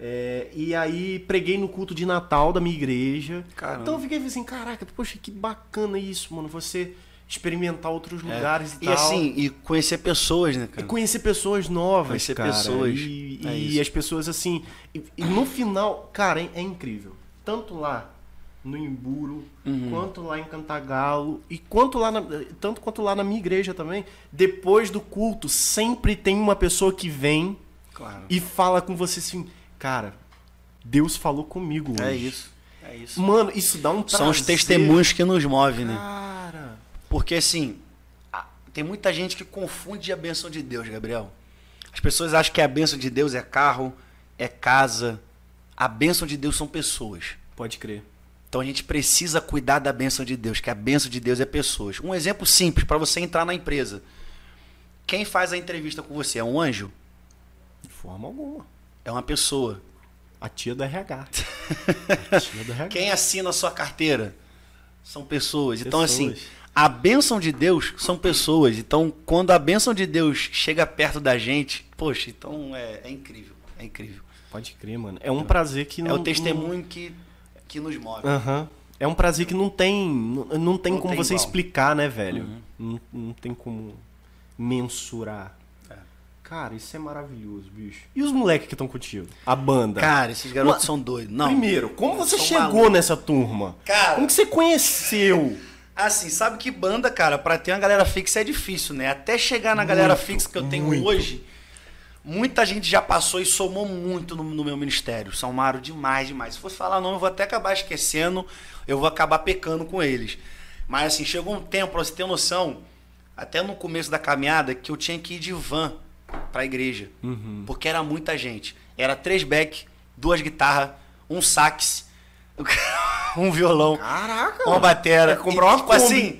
é, e aí preguei no culto de Natal da minha igreja. Caramba. Então eu fiquei assim, caraca, poxa, que bacana isso, mano, você experimentar outros É. lugares e, E tal. assim, e conhecer pessoas, né, E cara? conhecer pessoas novas, Conhecer cara. pessoas. E, É e as pessoas assim. E, e no final, cara, é, é incrível. Tanto lá no Emburo, Uhum. quanto lá em Cantagalo, e quanto lá na, tanto quanto lá na minha igreja também. Depois do culto, sempre tem uma pessoa que vem Claro. e fala com você assim, cara, Deus falou comigo hoje. É isso. É isso. Mano, isso dá um São os prazer. testemunhos que nos movem, né? Cara. Porque assim, tem muita gente que confunde a bênção de Deus, Gabriel. As pessoas acham que a bênção de Deus é carro, é casa, A bênção de Deus são pessoas. Pode crer. Então a gente precisa cuidar da bênção de Deus, que a bênção de Deus é pessoas. Um exemplo simples para você entrar na empresa. Quem faz a entrevista com você é um anjo? De forma alguma. É uma pessoa. A tia do RH. A tia do RH. Quem assina a sua carteira? São pessoas. Então, assim, Pessoas. a bênção de Deus são pessoas. Então, quando a bênção de Deus chega perto da gente, poxa, então é, é incrível. É incrível. Pode crer, mano. É um prazer que não. é o testemunho que, que nos move. não- Aham. É um prazer que não tem. Não, não tem Não como tem você igual. explicar, né, velho? Uhum. Não, não tem como mensurar. Cara, isso é maravilhoso, bicho. E os moleques que estão contigo? A banda? Cara, esses garotos são doidos. Não. Primeiro, como você chegou malucos. nessa turma? Cara- Como que você conheceu? Assim, sabe que banda, cara, pra ter uma galera fixa é difícil, né? Até chegar na galera Muito, fixa que eu tenho muito. hoje, muita gente já passou e somou muito no, no meu ministério. Somaram demais, demais. Se fosse falar nome, eu vou até acabar esquecendo, eu vou acabar pecando com eles. Mas assim, chegou um tempo, pra você ter noção, até no começo da caminhada, que eu tinha que ir de van pra igreja. Uhum. Porque era muita gente. Era três back, duas guitarras, um sax, um violão Caraca! uma batera. Comprar uma tipo Kombi. assim,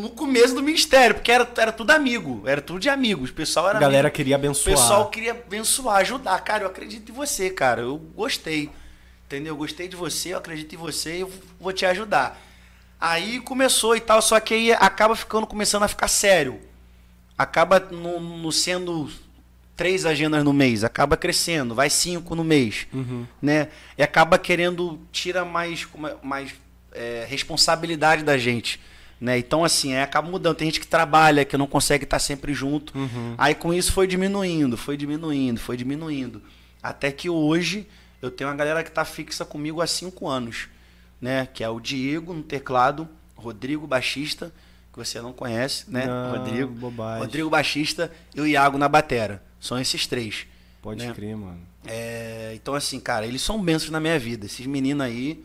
no começo do ministério, porque era, era tudo amigo, era tudo de amigos. O pessoal era A galera amigo. queria O abençoar. pessoal queria abençoar, ajudar. Cara, eu acredito em você, cara. Eu gostei. Entendeu? Eu gostei de você, eu acredito em você e eu vou te ajudar. Aí começou e tal, só que aí acaba ficando, começando a ficar sério. Acaba não não sendo três agendas no mês, acaba crescendo, vai cinco no mês Uhum. né? E acaba querendo tira mais é- mais é, responsabilidade da gente, né? Então assim, aí acaba mudando. Tem gente que trabalha, que não consegue estar sempre junto. Uhum. Aí com isso foi diminuindo, foi diminuindo, foi diminuindo, até que hoje eu tenho uma galera que está fixa comigo há cinco anos, né? Que é o Diego no teclado, Rodrigo baixista, que você não conhece, né? Não, Rodrigo, bobagem. Rodrigo baixista e o Iago na batera. São esses três. Pode né? crer, mano. É, então, assim, cara, eles são bênçãos na minha vida. Esses meninos aí,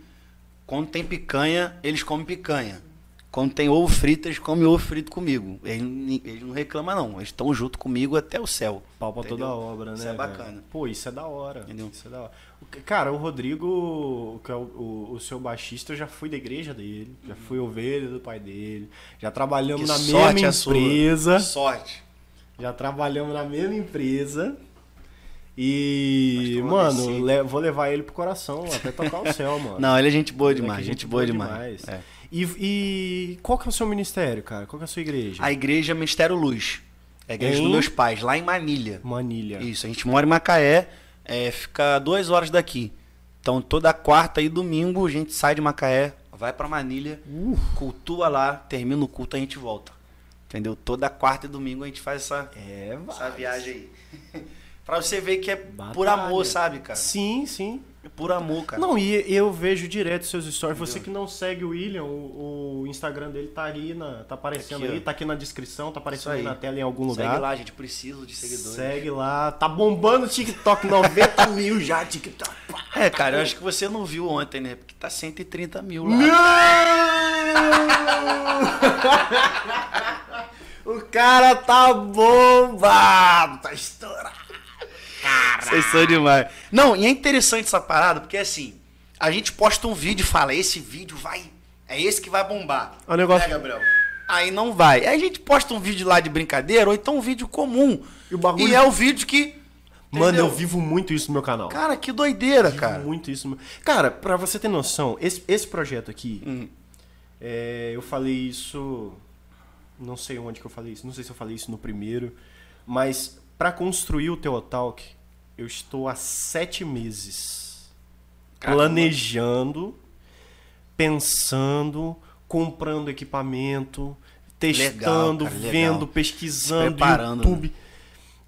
quando tem picanha, eles comem picanha. Quando tem ovo frito, eles comem ovo frito comigo. Eles, não- eles não reclamam, não. Eles estão junto comigo até o céu. Pau pra toda a obra, né? Isso é bacana. Pô, isso é da hora. Entendeu? Isso é da hora. Cara, o Rodrigo, que é o, o, o seu baixista, eu já fui da igreja dele, já fui ovelha do pai dele, já trabalhamos Que na sorte mesma a sua. empresa. Sorte. Já trabalhamos na mesma empresa. E, mano, le- vou levar ele pro coração, até tocar o céu, mano. Não, ele é gente boa Moleque, demais. Gente, boa demais. É. E, e qual que é o seu ministério, cara? Qual que é a sua igreja? A igreja é Ministério Luz. É a igreja Em? dos meus pais, lá em Manilha. Manilha. Isso, a gente mora em Macaé, é, fica duas horas daqui. Então toda quarta e domingo a gente sai de Macaé, vai pra Manilha, Uh. cultua lá, termina o culto a gente volta. Entendeu? Toda quarta e domingo a gente faz essa, É, essa viagem aí. pra você ver que é Batalha. por amor, sabe, cara? Sim, sim. É por amor, cara. Não, e eu vejo direto seus stories. Você Entendeu? que não segue o William, o, o Instagram dele tá aí, na, tá aparecendo Aqui, ó. aí, tá aqui na descrição, tá aparecendo aí na tela em algum lugar. Segue lá, gente. Preciso de seguidores. Segue lá. Tá bombando o TikTok, 90 mil já, TikTok. É, cara, eu acho que você não viu ontem, né? Porque tá 130 mil lá. Não! o cara tá bombado, tá estourado. Vocês são demais. Não, e é interessante essa parada, porque assim, a gente posta um vídeo e fala, esse vídeo vai. É esse que vai bombar. É o negócio- Né, Gabriel? Aí não vai. Aí a gente posta um vídeo lá de brincadeira, ou então um vídeo comum. E o bagulho- E é o vídeo que. Mano, entendeu? eu vivo muito isso no meu canal. Cara, que doideira, Vivo cara. muito isso. no- Cara, pra você ter noção, esse, esse projeto aqui, Hum. é, eu falei isso. Não sei onde que eu falei isso, não sei se eu falei isso no primeiro, mas pra construir o Teotalk, eu estou há sete meses Caramba. planejando, pensando, comprando equipamento, testando, cara, legal. vendo, pesquisando, Se preparando, né? YouTube.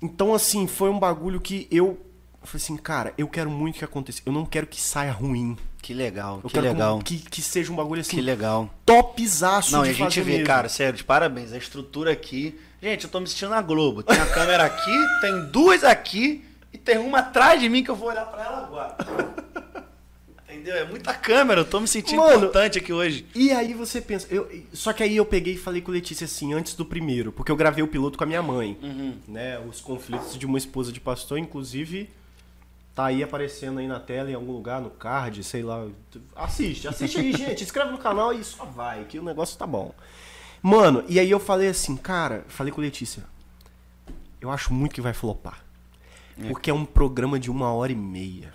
Então, assim, foi um bagulho que eu. falei assim, cara, eu quero muito que aconteça. Eu não quero que saia ruim. Que legal, Eu que legal. que, que seja um bagulho assim, Que legal. topzaço Não, de e a gente vê, mesmo. cara, sério, de parabéns. A estrutura aqui. Gente, eu tô me sentindo na Globo. Tem a câmera aqui, tem duas aqui e tem uma atrás de mim que eu vou olhar pra ela agora. Entendeu? É muita câmera, eu tô me sentindo Mano, importante aqui hoje. E aí você pensa, eu, só que aí eu peguei e falei com Letícia assim, antes do primeiro, porque eu gravei o piloto com a minha mãe, Uhum. né? Os conflitos de uma esposa de pastor, inclusive Tá aí aparecendo aí na tela em algum lugar, no card, sei lá. Assiste, assiste aí, gente. Inscreve no canal e só vai, que o negócio tá bom. Mano, e aí eu falei assim, cara, falei com Letícia. Eu acho muito que vai flopar. Porque é um programa de uma hora e meia.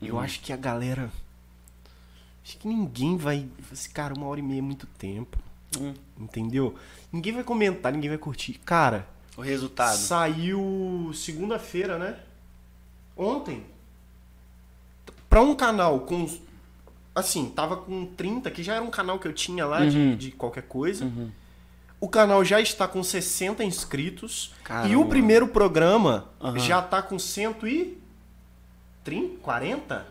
Eu acho que a galera. Acho que ninguém vai. Esse cara, uma hora e meia é muito tempo. Hum. Entendeu? Ninguém vai comentar, ninguém vai curtir. Cara, O resultado. saiu segunda-feira, né? Ontem. Pra um canal com. Assim, tava com 30, que já era um canal que eu tinha lá de, Uhum. de qualquer coisa. O canal já está com 60 inscritos. E Caramba. o primeiro programa Aham. já tá com 130? 40?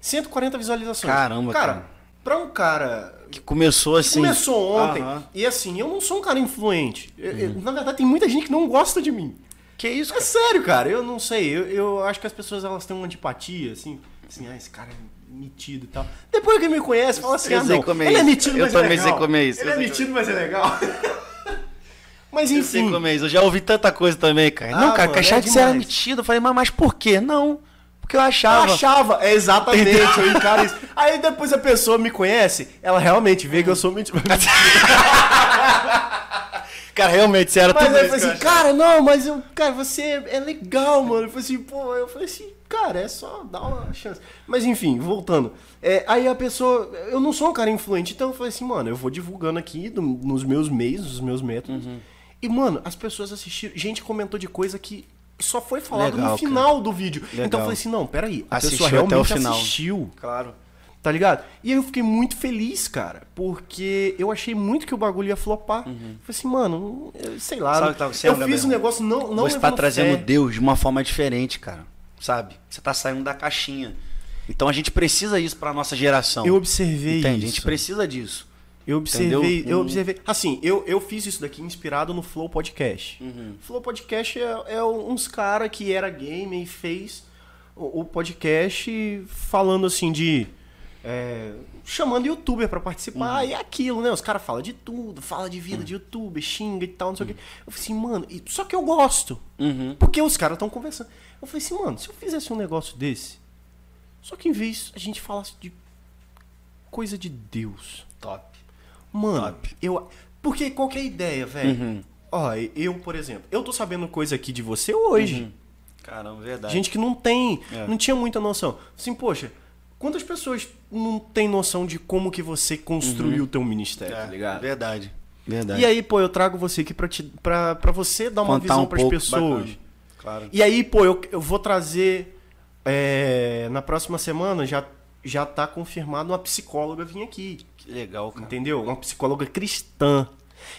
140 visualizações. Caramba, cara. cara. Pra um cara Que começou assim. Começou ontem. Aham. E assim, eu não sou um cara influente. Eu- eu- na verdade, tem muita gente que não gosta de mim. Que isso, É cara? sério, cara. Eu não sei. Eu, eu acho que as pessoas elas têm uma antipatia, assim. Assim, ah, esse cara é metido e tal. Depois que me conhece, fala assim, Eu ah, não. como é ele é metido, Eu mas é também legal. é isso. Ele Eu é metido, mas é legal. mas Eu sei enfim. é isso. Eu já ouvi tanta coisa também, cara. Ah, não, cara, mano, que achava é que você era metido. Eu falei, mas, mas por quê? Não. Porque eu Eu achava. achava, é exatamente, eu encaro isso. Aí depois a pessoa me conhece, ela realmente vê que eu sou metido. Cara, realmente, você era Mas tudo aí eu falei assim, eu achava. cara, não, mas eu, cara, você é legal, mano. Eu falei assim, pô, eu falei assim, cara, é só dar uma chance. Mas enfim, voltando. É, aí a pessoa, eu não sou um cara influente, então eu falei assim, mano, eu vou divulgando aqui do- nos meus meios, nos meus métodos. Uhum. E, mano, as pessoas assistiram, gente comentou de coisa que só foi falado Legal, no final do vídeo. Legal. Então eu falei assim, não, peraí, a Assistiu pessoa até o realmente final. assistiu. Claro. Tá ligado? E aí eu fiquei muito feliz, cara, porque eu achei muito que o bagulho ia flopar. Falei assim, mano, eu- sei lá. Uhum. Sabe tá eu fiz um negócio não, não você tá trazendo fé. Deus de uma forma diferente, cara. Sabe? Você tá saindo da caixinha. Então a gente precisa isso pra nossa geração. Eu observei Entende? isso. A gente precisa disso. Eu observei, Entendeu? eu observei. Assim, eu, eu fiz isso daqui inspirado no Flow Podcast. Uhum. Flow Podcast é, é uns cara que era gamer e fez o, o podcast falando assim de. É, chamando youtuber pra participar Uhum. e é aquilo, né? Os caras falam de tudo, fala de vida de youtuber, xinga e tal, não sei o quê. Eu falei assim, mano, só que eu gosto. Uhum. Porque os caras estão conversando. Eu falei assim, mano, se eu fizesse um negócio desse, só que em vez a gente falasse de coisa de Deus. Top. Mano, Top. eu. Porque qual que é a ideia, velho? Uhum. Ó, eu, por exemplo, eu tô sabendo coisa aqui de você hoje. Caramba, verdade. Gente que não tem, É. não tinha muita noção. Assim, poxa, quantas pessoas não tem noção de como que você construiu o teu ministério, Uhum. É, tá ligado? Verdade. Verdade. E aí, pô, eu trago você aqui pra, te, pra, pra você dar uma Contar visão um pras pessoas. bacana. Claro. E aí, pô, eu, eu vou trazer. é, na próxima semana já, já tá confirmado uma psicóloga vir aqui. Que legal, cara. Entendeu? Uma psicóloga cristã.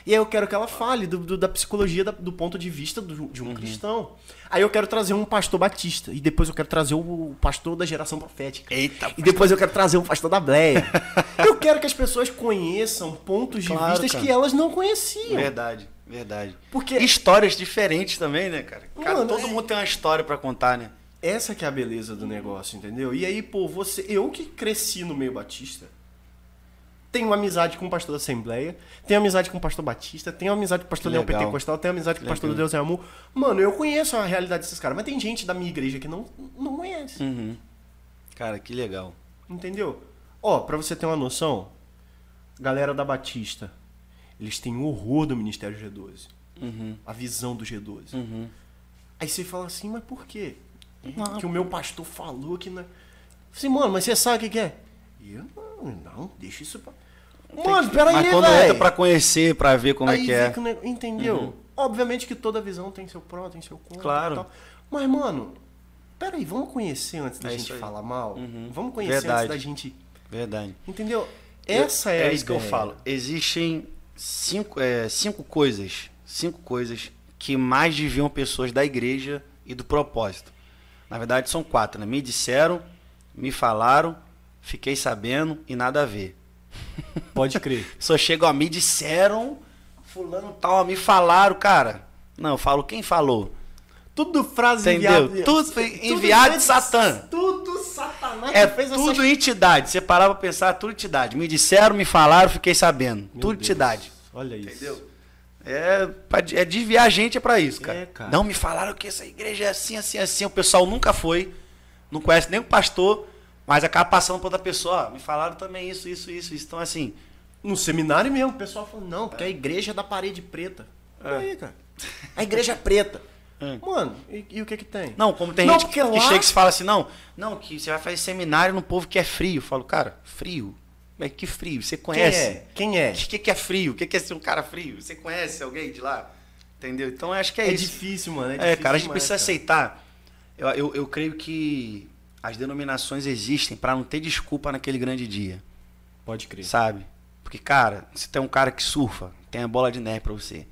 E aí eu quero que ela fale do, do- da psicologia da- do ponto de vista do- de um Uhum. cristão. Aí eu quero trazer um pastor batista. E depois eu quero trazer o, pastor da geração profética. Eita, E depois eu quero trazer um pastor da Bleia. eu quero que as pessoas conheçam pontos de Claro, vista cara. que elas não conheciam. Verdade, verdade. Porque- Histórias diferentes também, né, cara? Cara, Mano, todo é- mundo tem uma história pra contar, né? Essa que é a beleza do negócio, entendeu? E aí, pô, você, eu que cresci no meio batista, tenho amizade com o pastor da Assembleia, tenho amizade com o pastor Batista, tenho amizade com o pastor Leão. Pentecostal, tenho amizade com o pastor do Deus é Amor. Mano, eu conheço a realidade desses caras, mas tem gente da minha igreja que não, não conhece, Uhum. Cara, que legal. entendeu? Ó, pra você ter uma noção, galera da Batista, eles têm horror do Ministério G12, Uhum. a visão do G12. Uhum. Aí você fala assim, mas por quê? Que o meu pastor falou que não. é- Assim, mano, mas você sabe o que, que é? E eu não, não, deixa isso pra. Mano, peraí, Mas quando velho. entra pra conhecer, pra ver como Aí é que é. que Entendeu? Obviamente que toda visão tem seu pró, tem seu contra. Claro. tal. Mas, mano, peraí, vamos conhecer antes da É gente falar mal? Uhum. Vamos conhecer Verdade. antes da gente. Verdade. Entendeu? Essa é, a isso que eu ideia. falo. Existem cinco, é, cinco coisas, cinco coisas que mais desviam pessoas da igreja e do propósito. Na verdade, são quatro, né? Me disseram, me falaram, fiquei sabendo e nada a ver. Pode crer. Só chegam a me disseram, fulano tal, me falaram, cara. Não, eu falo quem falou. Tudo frase Entendeu? enviada. Tudo foi enviado de Satã. Tudo satanás É fez tudo entidade. Você parar pra pensar, tudo entidade. Me disseram, me falaram, fiquei sabendo. Meu tudo Deus. entidade. Olha isso. Entendeu? É, é desviar a gente é pra isso, cara. É, cara. Não me falaram que essa igreja é assim, assim, assim. O pessoal nunca foi. não conhece nem o pastor, mas acaba passando pra outra pessoa. Ó, me falaram também isso, isso, isso, isso. Então, assim, No seminário mesmo, o pessoal falou, não, porque a igreja é da parede preta. E É. aí, cara? A igreja é preta. É. Mano, e, e o que que tem? Não, como tem Não, gente que, que lá- chega e fala assim, não, não, que você vai fazer seminário no povo que é frio. Eu falo, cara, frio? Mas que frio? Você Quem conhece? é? Quem é? O que, que é frio? O que, que é ser um cara frio? Você conhece alguém de lá? Entendeu? Então acho que é, É isso. difícil, mano. É, É, difícil cara, a gente demais, precisa cara. aceitar. Eu, eu, eu creio que as denominações existem pra não ter desculpa naquele grande dia, Pode crer. sabe? Porque, cara, se tem um cara que surfa, tem a bola de neve pra você.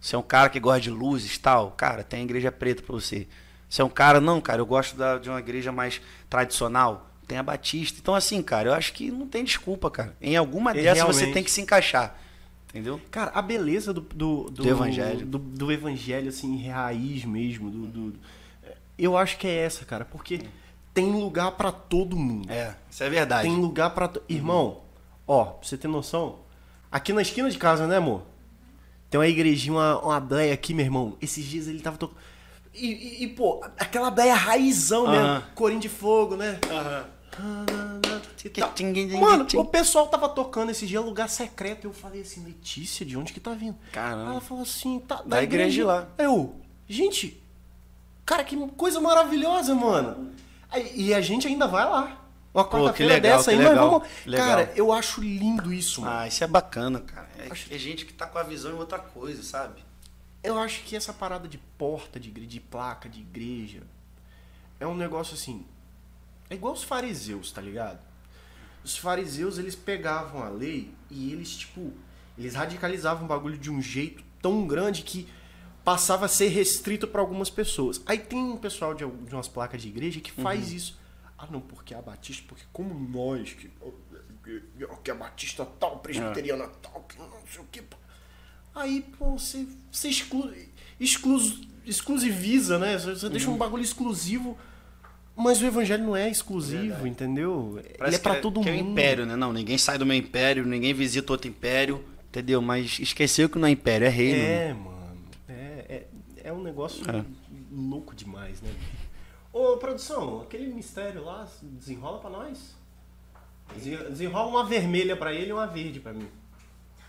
Se é um cara que gosta de luzes e tal, cara, tem a igreja preta pra você. Se é um cara, não, cara, eu gosto da- de uma igreja mais tradicional, tem a Batista. Então, assim, cara, eu acho que não tem desculpa, cara. Em alguma É, dessas você realmente. tem que se encaixar. Entendeu? Cara, a beleza do, do, Do evangelho. Do, do evangelho, assim, raiz mesmo. Do, do- eu acho que é essa, cara, porque tem lugar pra todo mundo. É, isso é verdade. Tem lugar pra. to- Irmão, ó, pra você ter noção, aqui na esquina de casa, né, amor? Tem uma igrejinha, uma, uma bleia aqui, meu irmão. Esses dias ele tava tocando. E, e- e, pô, aquela bleia raizão mesmo. Aham. Corinho de fogo, né? Aham. Ting, Mano, o pessoal tava tocando esse dia lugar secreto. Eu falei assim, Letícia, de onde que tá vindo? Caramba. Ela falou assim, tá Da igreja de lá. Eu, gente, cara, que coisa maravilhosa, mano. E a gente ainda vai lá. Uma quarta-feira dessa aí, legal, vamos. legal. Cara, eu acho lindo isso, mano. Ah, isso é bacana, cara. É, é gente que tá com a visão em outra coisa, sabe? Eu acho que essa parada de porta de de placa de igreja, é um negócio assim. É igual os fariseus, tá ligado? Os fariseus, eles pegavam a lei e eles, tipo, eles radicalizavam o bagulho de um jeito tão grande que passava a ser restrito pra algumas pessoas. Aí tem um pessoal de, de umas placas de igreja que faz isso. Ah, não, porque a Batista, porque como nós, que, que a Batista tal, presbiteriana tal, que não sei o que. Aí, pô, você, você exclu, exclu, exclusiviza, né? Você deixa um bagulho exclusivo, mas o evangelho não é exclusivo, entendeu? Ele é pra que todo que mundo. é um império, né? Não, ninguém sai do meu império, ninguém visita outro império, entendeu? Mas esqueceu que não é império, é reino. né? É, mano. É, um negócio É. louco demais, né? Ô, produção, aquele mistério lá, desenrola pra nós. Desen- Desenrola uma vermelha pra ele e uma verde pra mim.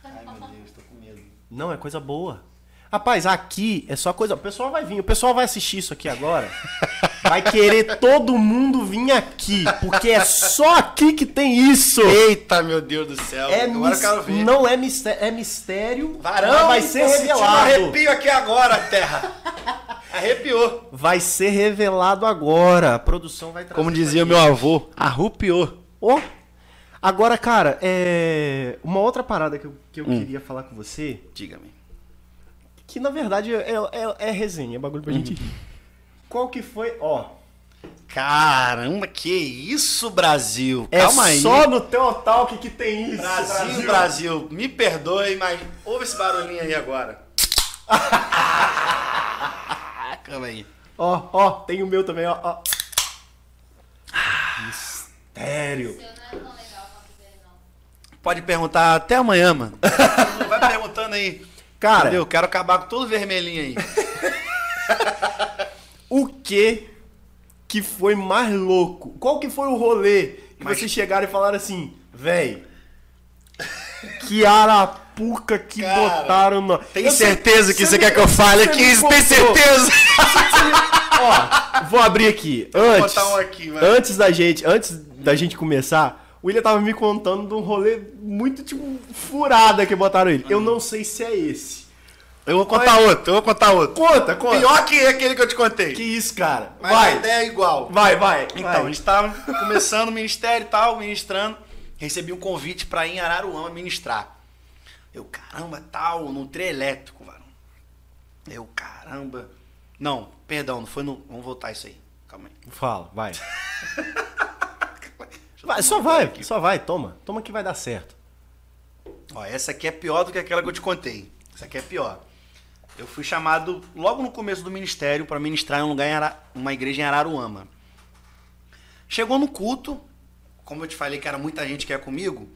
Ai, meu Deus, tô com medo. Não, é coisa boa. Rapaz, aqui é só coisa. O pessoal vai vir, o pessoal vai assistir isso aqui agora. Vai querer todo mundo vir aqui, porque é só aqui que tem isso. Eita, meu Deus do céu. É Agora mis- eu quero ver. Não é mistério, é mistério. Varão, vai ser tô sentindo um revelado. arrepio aqui agora, terra. Arrepiou. Vai ser revelado agora. A produção vai trazer. Como dizia meu avô, arrupiou. Ó. Agora, cara, é... uma outra parada que eu, que eu queria falar com você, Diga-me. que na verdade é, é, é resenha, é bagulho pra gente rir. Qual que foi, ó, Caramba, que isso, Brasil. é Calma aí. só no teu talk que tem isso, Brasil, Brasil, me perdoe, mas ouve esse barulhinho aí agora. Calma aí. Ó, ó, tem o meu também, ó, ó. Mistério. é tão legal quanto dele, não. Pode perguntar até amanhã, mano. Vai perguntando aí. Cara, Entendeu? Quero acabar com tudo vermelhinho aí. o que que foi mais louco? Qual que foi o rolê que Mas- vocês chegaram e falaram assim, véi, que arapuca que Cara, botaram no... Tem Eu sei- certeza que você me- quer que eu fale aqui? Tem contou. certeza? Ó, vou abrir aqui. Antes, botar um aqui, antes da gente, antes da gente começar, o William tava me contando de um rolê muito tipo furada que botaram ele. Eu não sei se é esse. Eu vou contar outro, eu vou contar outro. Conta, conta. Pior que aquele que eu te contei. que isso, cara. Mas a vai. ideia é igual. Vai, vai. Então, vai. a gente tava começando o ministério e tal, ministrando. Recebi um convite pra ir em Araruama ministrar. Eu, caramba, tal, no trem elétrico, varão. Eu, caramba. Não, perdão, não foi no. Vamos voltar isso aí. Calma aí. Fala, vai. vai. Só vai, só vai, toma. Toma que vai dar certo. Ó, essa aqui é pior do que aquela que eu te contei. Essa aqui é pior. Eu fui chamado logo no começo do ministério para ministrar em um lugar em Ara... uma igreja em Araruama. Chegou no culto, como eu te falei que era muita gente que ia comigo,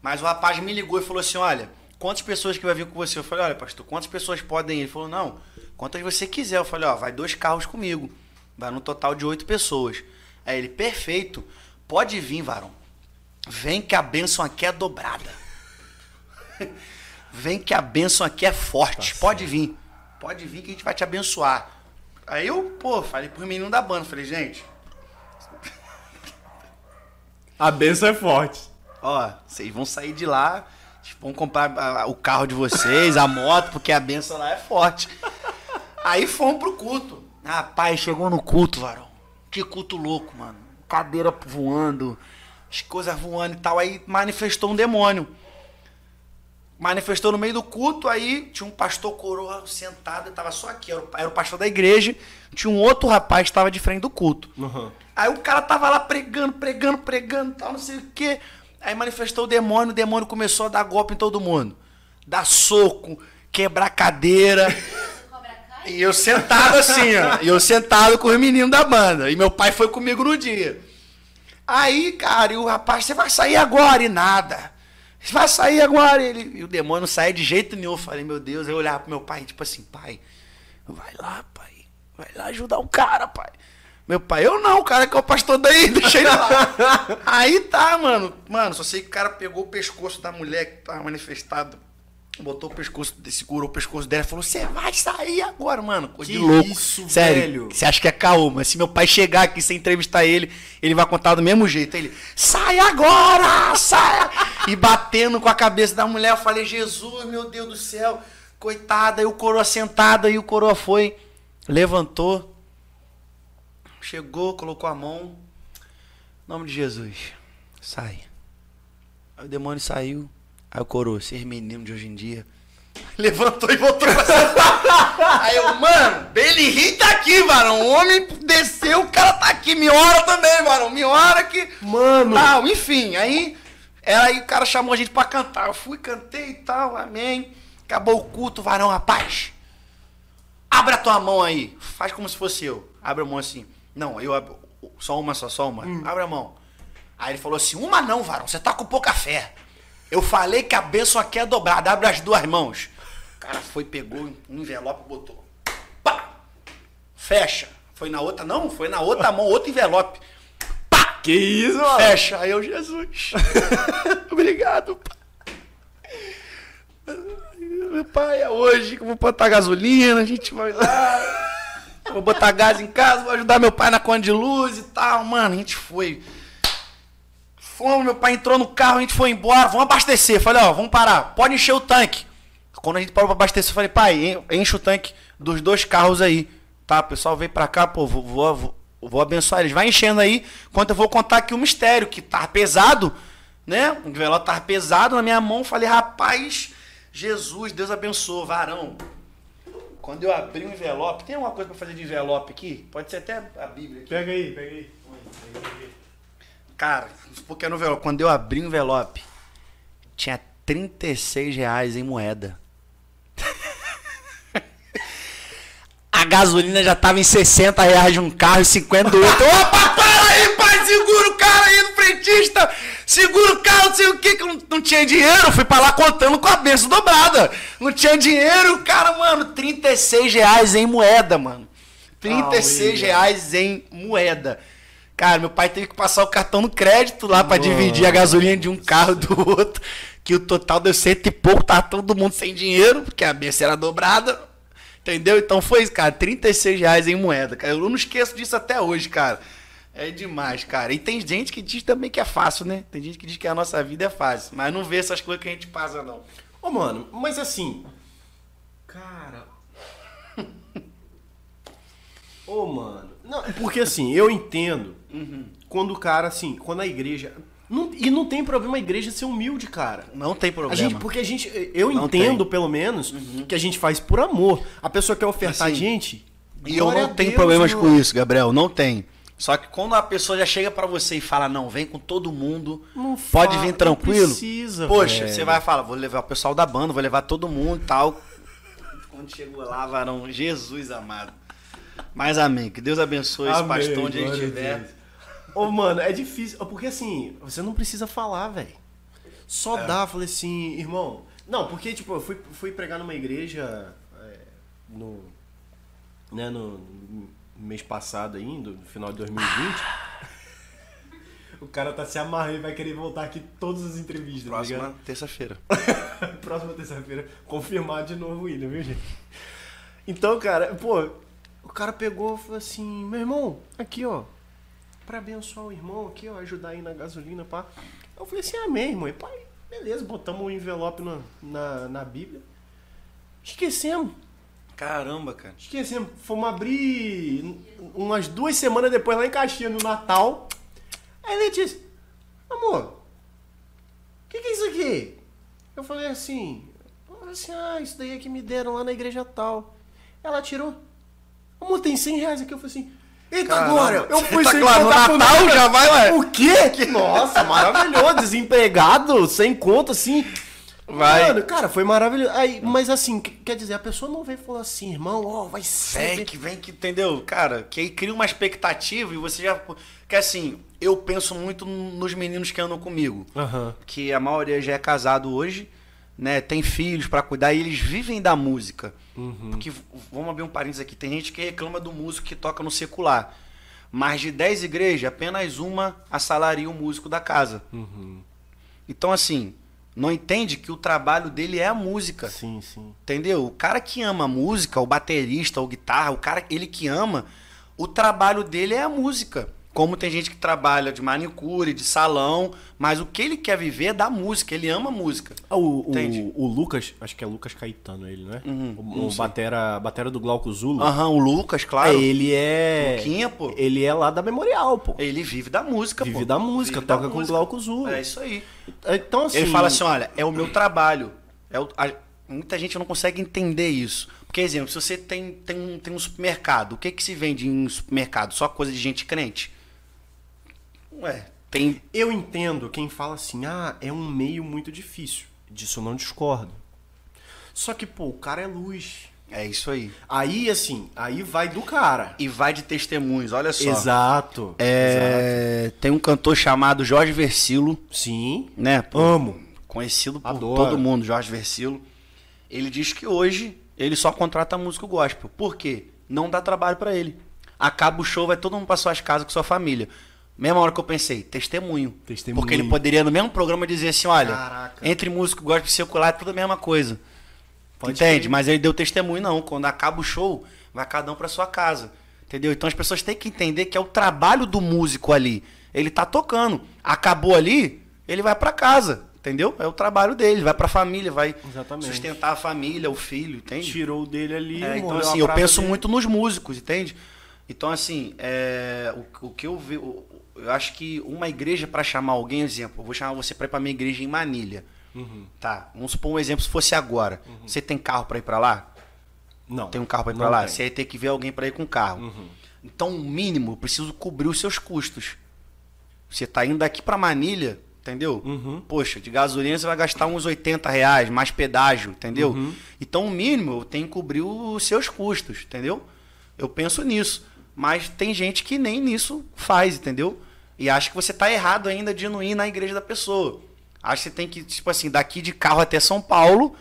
mas o rapaz me ligou e falou assim: "Olha, quantas pessoas que vai vir com você?" Eu falei: "Olha, pastor, quantas pessoas podem ir?" Ele falou: "Não, quantas você quiser." Eu falei: "Ó, vai dois carros comigo. Vai no total de oito pessoas." Aí ele, perfeito. Pode vir, varão. Vem que a bênção aqui é dobrada. Vem que a bênção aqui é forte. Tá Pode vir. Pode vir que a gente vai te abençoar. Aí eu, pô, falei pro menino da banda, falei, gente, A benção é forte. ó, vocês vão sair de lá, tipo, vão comprar ah, o carro de vocês, a moto, porque a benção lá é forte. Aí fomos pro culto. Rapaz, chegou no culto, varão. Que culto louco, mano. Cadeira voando, as coisas voando e tal. Aí manifestou um demônio. Manifestou no meio do culto, aí tinha um pastor coroa sentado, e tava só aqui, era o, era o pastor da igreja. Tinha um outro rapaz que estava de frente do culto. Uhum. Aí o cara tava lá pregando, pregando, pregando, tal, não sei o quê. Aí manifestou o demônio, o demônio começou a dar golpe em todo mundo. Dar soco, quebrar cadeira. E eu sentado assim, ó. E eu sentado com os meninos da banda. E meu pai foi comigo no dia. Aí, cara, e o rapaz, você vai sair agora? E nada. Vai sair agora? Ele, e o demônio não saía de jeito nenhum. Eu falei, meu Deus. Eu olhava pro meu pai, tipo assim, pai, vai lá, pai. Vai lá ajudar o cara, pai. Meu pai, eu não, o cara que é o pastor daí, deixa ele lá. Aí tá, mano. Mano, só sei que o cara pegou o pescoço da mulher que tava manifestado. Botou o pescoço, segurou o pescoço dela e falou: Você vai sair agora, mano. Coisa Que de louco. isso, Sério. Você acha que é caô, mas se meu pai chegar aqui sem entrevistar ele, ele vai contar do mesmo jeito. Aí ele, sai agora! Sai! e batendo com a cabeça da mulher, eu falei, Jesus, meu Deus do céu, coitada, e o coroa sentada, e o coroa foi, levantou, chegou, colocou a mão, em nome de Jesus, sai. Aí o demônio saiu, aí o coroa, esses meninos de hoje em dia, levantou e voltou pra sentar. Aí eu, mano, ele ri tá aqui, varão. O homem desceu, o cara tá aqui. Me ora também, varão. Me ora que. Mano. Tal, enfim, aí. Era aí o cara chamou a gente pra cantar. Eu fui, cantei e tal, amém. Acabou o culto, varão, rapaz. Abra a tua mão aí. Faz como se fosse eu. Abre a mão assim. Não, eu abro. Só uma, só, só uma. Abre a mão. Aí ele falou assim: Uma não, varão. Você tá com pouca fé. Eu falei que a bênção aqui é dobrada. Abre as duas mãos. O cara foi, pegou um envelope e botou. Pá! Fecha. Foi na outra, não, foi na outra mão, outro envelope. Pá! Que isso, mano? Fecha. Aí eu, Jesus. Obrigado, pai. Meu pai, é hoje que eu vou botar gasolina, a gente vai lá. Vou botar gás em casa, vou ajudar meu pai na conta de luz e tal. Mano, a gente foi. Fomos, meu pai entrou no carro, a gente foi embora, vamos abastecer. Falei, ó, vamos parar, pode encher o tanque. Quando a gente parou pra abastecer, eu falei, pai, en- enche o tanque dos dois carros aí. Tá, o pessoal veio pra cá, pô, vou, vou, vou, abençoar eles. Vai enchendo aí, enquanto eu vou contar aqui o mistério, que tava pesado, né? O envelope tava pesado na minha mão. Falei, rapaz, Jesus, Deus abençoe, varão. Quando eu abri o envelope, tem alguma coisa pra fazer de envelope aqui? Pode ser até a Bíblia aqui. Pega aí, pega aí. Cara, porque no envelope, quando eu abri o envelope, tinha 36 reais em moeda. A gasolina já tava em 60 reais de um carro e 50 do outro. Opa, para aí, pai, segura o cara aí do frentista. Segura o carro, não sei o que, que não, não tinha dinheiro. Fui pra lá contando com a benção dobrada. Não tinha dinheiro, cara, mano, 36 reais em moeda, mano. 36 William. reais em moeda. Cara, meu pai teve que passar o cartão no crédito lá pra Nossa. dividir a gasolina de um carro do outro. Que o total deu cento e pouco, tava todo mundo sem dinheiro, porque a benção era dobrada. Entendeu? Então foi isso, cara. 36 reais em moeda, cara. Eu não esqueço disso até hoje, cara. É demais, cara. E tem gente que diz também que é fácil, né? Tem gente que diz que a nossa vida é fácil. Mas não vê essas coisas que a gente passa, não. Ô, mano, mas assim. Cara. Ô, mano. Não, porque assim, eu entendo quando o cara, assim, quando a igreja. não- e não tem problema a igreja ser humilde, cara. Não tem A problema. gente, porque a gente, eu Não entendo, tem. pelo menos, que a gente faz por amor. A pessoa quer ofertar a Assim, gente. E eu não a tenho Deus, problemas mano. com isso, Gabriel. Não tem. Só que quando a pessoa já chega pra você e fala, não, vem com todo mundo, Não pode fa- vir não tranquilo. precisa, Poxa, velho. você vai falar, vou levar o pessoal da banda, vou levar todo mundo e tal. Quando chegou lá, varão, Jesus amado. Mas amém. Que Deus abençoe esse Amém, pastor onde ele a estiver. Ô, mano, é difícil. Porque assim, você não precisa falar, velho. Só É. dá, falei assim, irmão. Não, porque, tipo, eu fui, fui pregar numa igreja é, no. Né, no mês passado ainda, no final de 2020. O cara tá se amarrando e vai querer voltar aqui todas as entrevistas, tá Próxima ligado? terça-feira. Próxima terça-feira, confirmar de novo o William, viu, gente? Então, cara, pô, o cara pegou e falou assim, meu irmão, aqui, ó, pra abençoar o irmão aqui, ó, ajudar aí na gasolina, pá. Eu falei assim, amém, irmão. E pai, beleza, botamos um envelope na, na, na Bíblia. Esquecemos. Caramba, cara. Esquecemos. Fomos abrir umas duas semanas depois lá em Caxias, no Natal. Aí Letícia, amor, o que, que é isso aqui? Eu falei assim, assim, ah, isso daí é que me deram lá na igreja tal. Ela tirou. Amor, tem 100 reais aqui. Eu falei assim, eita Caramba. agora! Eu fui Tá sem claro, no contar com Natal já vai, ué. O quê? Nossa, maravilhoso. Desempregado, sem conta, assim. Vai. Mano, cara, foi maravilhoso. Aí, mas assim, qu- quer dizer, a pessoa não veio e falou assim, irmão, ó, vai ser. Vem que vem que, entendeu? Cara, que aí cria uma expectativa e você já. Que assim, eu penso muito nos meninos que andam comigo. Aham. Que a maioria já é casado hoje, né? Tem filhos pra cuidar e eles vivem da música. Porque, v- vamos abrir um parênteses aqui, tem gente que reclama do músico que toca no secular. Mas de 10 igrejas, apenas uma assalaria o músico da casa. Então, assim, não entende que o trabalho dele é a música. Sim, sim. Entendeu? O cara que ama a música, o baterista, o guitarra, o cara, ele que ama, o trabalho dele é a música. Como tem gente que trabalha de manicure, de salão, mas o que ele quer viver é da música, ele ama música. Ah, o, o, o Lucas, acho que é Lucas Caetano ele, não é? Uhum, o o batera, batera do Glauco Zulu. Aham, o Lucas, claro. É, ele é. Luquinha, pô. Ele é lá da Memorial, pô. Ele vive da música, Vive pô. da música, Vive da toca com o música. Glauco Zulu. É isso aí. Então, assim. Ele fala assim, olha, é o meu trabalho. É o- a- muita gente não consegue entender isso. Porque, exemplo, se você tem, tem, um, tem um supermercado, o que que se vende em um supermercado? Só coisa de gente crente? Ué, tem... Eu entendo quem fala assim, ah, é um meio muito difícil. Disso eu não discordo. Só que, pô, o cara é luz. É isso aí. Aí, assim, aí vai do cara. E vai de testemunhos, olha só. Exato. Exato. É, tem um cantor chamado Jorge Versilo, Sim. né? Pô, Amo. Conhecido por Adoro. todo mundo, Jorge Versilo. Ele diz que hoje ele só contrata músico gospel. Por quê? Não dá trabalho pra ele. Acaba o show, vai todo mundo pra suas casas com sua família. Mesma hora que eu pensei, testemunho. Testemunho. Porque ele poderia no mesmo programa dizer assim, olha, Caraca. entre músico gospel e secular é tudo a mesma coisa. Pode Entende? Mas ele deu testemunho, não. Quando acaba o show, vai cada um pra sua casa. Entendeu? Então as pessoas têm que entender que é o trabalho do músico ali. Ele tá tocando. Acabou ali, ele vai pra casa. Entendeu? É o trabalho dele. Vai pra família, vai Exatamente. sustentar a família, o filho, entende? Tirou dele ali. É, então, assim, eu penso dele. muito nos músicos, entende? Então, assim, é, o, o que eu vi, o- eu acho que uma igreja para chamar alguém, exemplo, eu vou chamar você para ir para minha igreja em Manilha. Uhum. Tá, vamos supor um exemplo se fosse agora. Você tem carro para ir para lá? Não. Tem um carro para ir para lá? tem. Você ia ter que ver alguém para ir com carro. Uhum. Então, o mínimo, eu preciso cobrir os seus custos. Você tá indo daqui para Manilha, entendeu? Uhum. Poxa, de gasolina você vai gastar uns 80 reais, mais pedágio, entendeu? Uhum. Então, o mínimo, eu tenho que cobrir os seus custos, entendeu? Eu penso nisso. Mas tem gente que nem nisso faz, entendeu? E acha que você tá errado ainda de não ir na igreja da pessoa. Acha que você tem que, tipo assim, daqui de carro até São Paulo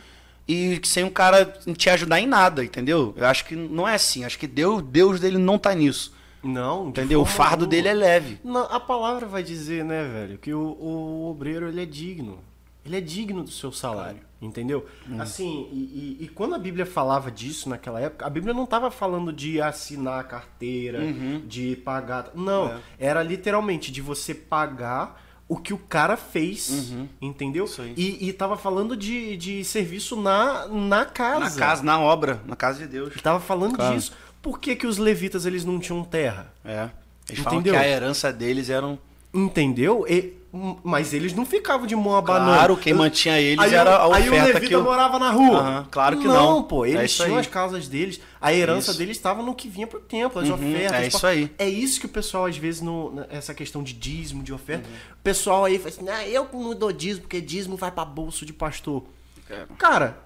e sem um cara te ajudar em nada, entendeu? Eu acho que não é assim. Acho que Deus, Deus dele não tá nisso. Não, de Entendeu? O fardo alguma. dele é leve. Não, a palavra vai dizer, né, velho, que o, o obreiro ele é digno. Ele é digno do seu salário, entendeu? Uhum. Assim, e, e- e quando a Bíblia falava disso naquela época, a Bíblia não estava falando de assinar a carteira, Uhum. de pagar. Não, É. era literalmente de você pagar o que o cara fez, entendeu? Uhum. Isso aí. E, e tava falando de, de serviço na, na casa. Na casa, na obra, na casa de Deus. Ele tava falando Claro. disso. Por que, que os levitas eles não tinham terra? É. Eles Entendeu? que a herança deles eram. Entendeu? E- mas eles não ficavam de mão abanando. Claro, quem mantinha eles aí, era o- a Aí o oferta levita que eu- morava na rua. Aham, claro que não. pô. É Eles isso tinham aí. as casas deles. A herança Isso. deles estava no que vinha pro templo, as Uhum, ofertas. é isso aí. É isso que o pessoal, às vezes, no, essa questão de dízimo, de oferta, Uhum. o pessoal aí fala assim, ah, eu não dou dízimo, porque dízimo vai pra bolso de pastor. É. Cara,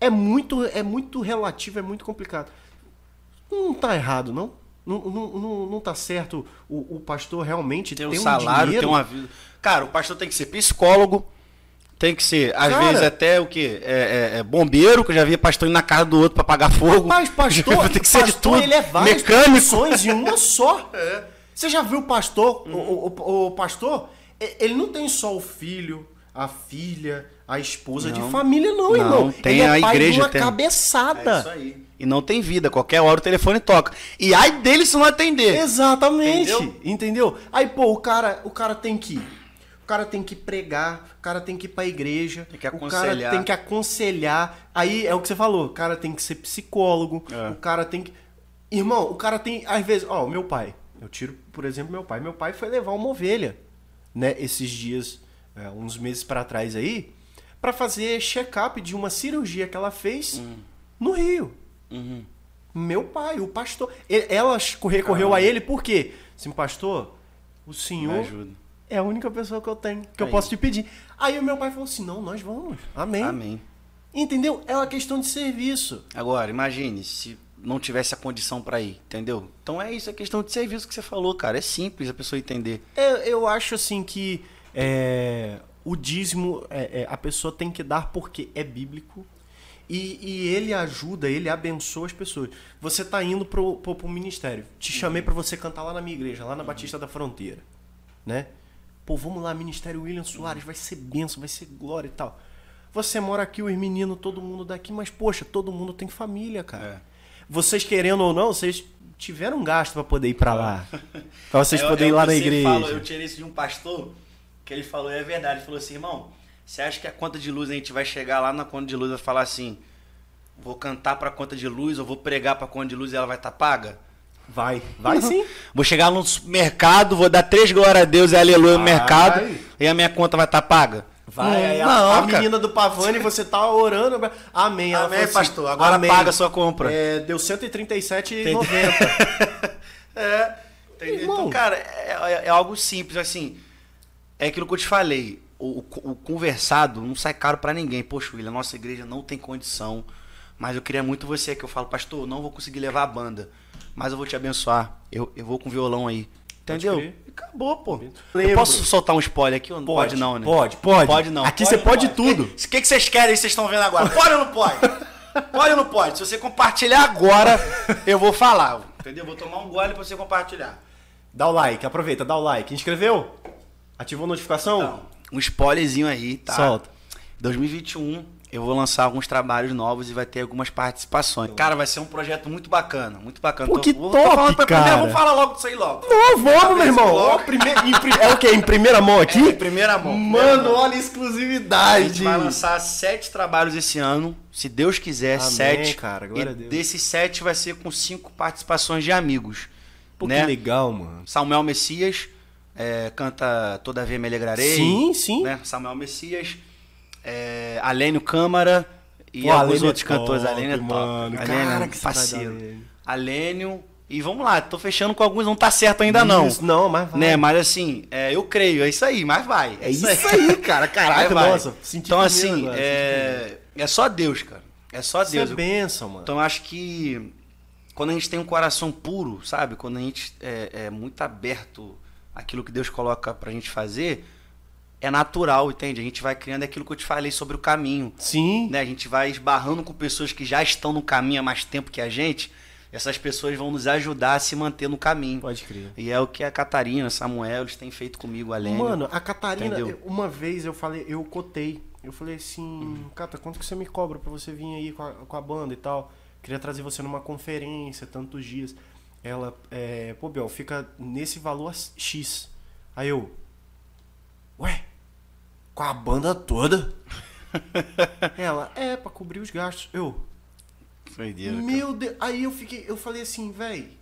é muito, é muito relativo, é muito complicado. Não tá errado, não? Não, não, não, não tá certo o, o pastor realmente Tem um ter salário, dinheiro tem uma vida. Cara, o pastor tem que ser psicólogo, tem que ser, às Cara. vezes, até o quê? É, é- é bombeiro, que eu já vi pastor indo na casa do outro pra apagar fogo. Mas pastor, tem que ser de pastor, tudo. ele é várias Mecânico. em uma só. Você já viu o pastor? Uhum. O, o- o pastor, ele não tem só o filho, a filha, a esposa de Não. família, não, Não, irmão. tem ele é a pai igreja, de uma tem- cabeçada. É isso aí. E não tem vida. Qualquer hora o telefone toca. E ai dele se não atender. Exatamente. Entendeu? Entendeu? Aí, pô, o cara, o cara tem que ir. O cara tem que pregar, o cara tem que ir pra igreja, Tem que o cara aconselhar. tem que aconselhar. Aí é o que você falou, o cara tem que ser psicólogo, É. o cara tem que. Irmão, o cara tem. Às vezes, ó, meu pai. Eu tiro, por exemplo, meu pai. Meu pai foi levar uma ovelha, né, esses dias, é, uns meses pra trás aí, pra fazer check-up de uma cirurgia que ela fez Hum. no Rio. Uhum. Meu pai, o pastor. Ela recorreu a ele por quê? Assim, pastor, o senhor é a única pessoa que eu tenho, que eu Aí. posso te pedir. Aí o meu pai falou assim: não, nós vamos. Amém. Amém. Entendeu? É uma questão de serviço. Agora, imagine se não tivesse a condição pra ir, entendeu? Então é isso, é questão de serviço que você falou, cara. É simples a pessoa entender. Eu, eu acho assim que é, o dízimo é, é, a pessoa tem que dar porque é bíblico. E, e ele ajuda, ele abençoa as pessoas. Você tá indo pro, pro, pro ministério. Te chamei pra você cantar lá na minha igreja, lá na Batista da Fronteira. Né? Pô, vamos lá, Ministério William Soares, vai ser benção, vai ser glória e tal. Você mora aqui, os meninos, todo mundo daqui, mas poxa, todo mundo tem família, cara. É. Vocês querendo ou não, vocês tiveram um gasto pra poder ir pra lá. Pra vocês É- poderem é ir lá na igreja. fala, eu tirei isso de um pastor, que ele falou, é verdade. Ele falou assim, irmão, você acha que a conta de luz a gente vai chegar lá na conta de luz e falar assim, vou cantar pra conta de luz, ou vou pregar pra conta de luz e ela vai estar paga? Vai, vai sim. Vou chegar no supermercado, vou dar três glórias a Deus e aleluia no Vai. mercado, e a minha conta vai estar paga? Vai, aí a, não, a cara. menina do Pavani, você tá orando. Amém. Ela Amém, assim, pastor. Agora paga a sua compra. É, deu 137,90. É, entendeu? Então, cara, é, é- é algo simples, assim. É aquilo que eu te falei. O, o- o conversado não sai caro pra ninguém. Poxa, William, nossa igreja não tem condição. Mas eu queria muito você, que eu falo, pastor, não vou conseguir levar a banda. Mas eu vou te abençoar. Eu, eu vou com violão aí. Entendeu? E acabou, pô. Lembro. Eu posso soltar um spoiler aqui? Pode, pode, não, né? pode, pode. Pode não. Aqui você ou pode não tudo. O que, que, vocês querem que vocês estão vendo agora? Pode ou não pode? Pode ou não pode? Se você compartilhar agora, eu vou falar. Entendeu? Vou tomar um gole pra você compartilhar. Dá o like, aproveita, dá o like. Inscreveu? Ativou a notificação? Então, um spoilerzinho aí, tá? Solta. 2021 eu vou lançar alguns trabalhos novos e vai ter algumas participações. Cara, vai ser um projeto muito bacana, muito bacana. Pô, Tô- que vou- top, tô falando pra cara. Primeiro, vamos falar logo disso aí logo. Não, vamos, meu irmão. logo. Ó, prime- em É o quê? Em primeira mão aqui? É, em primeira mão, Mano, olha a A exclusividade. gente vai lançar sete trabalhos esse ano, se Deus quiser, Amém, sete. cara, glória e a Deus. desses sete vai ser com cinco participações de amigos. Pô, né? que legal, mano. Samuel Messias é, canta Todavia Me Alegrarei. Sim, sim. Né? Samuel Messias, é, Alênio Câmara e Pô, alguns Alênio é outros cantores. top, Alênio é top. mano. Alênio Cara, é que parceiro. Alênio. E vamos lá, tô fechando com alguns, não tá certo ainda não. Isso, não, mas vai. Né? Mas assim, é, eu creio, é isso aí, mas vai. É isso aí, cara. Caraca, Vai, nossa. Então assim, agora, é, é só Deus, cara. É só Isso Deus. é bênção, mano. Então eu acho que quando a gente tem um coração puro, sabe? Quando a gente é, é muito aberto àquilo que Deus coloca pra gente fazer, é natural, entende? A gente vai criando aquilo que eu te falei sobre o caminho. Sim. Né? A gente vai esbarrando com pessoas que já estão no caminho há mais tempo que a gente. Essas pessoas vão nos ajudar a se manter no caminho. Pode crer. E é o que a Catarina, Samuel, eles têm feito comigo, além. Mano, a Catarina, uma vez eu falei, eu cotei. Eu falei assim, Cata, quanto que você me cobra pra você vir aí com a, com a banda e tal? Queria trazer você numa conferência, tantos dias. Ela, é, pô, Bel, fica nesse valor X. Aí eu, ué, com a banda toda? Ela, é, pra cobrir os gastos. Eu, meu Deus. Aí eu fiquei, eu falei assim, véi,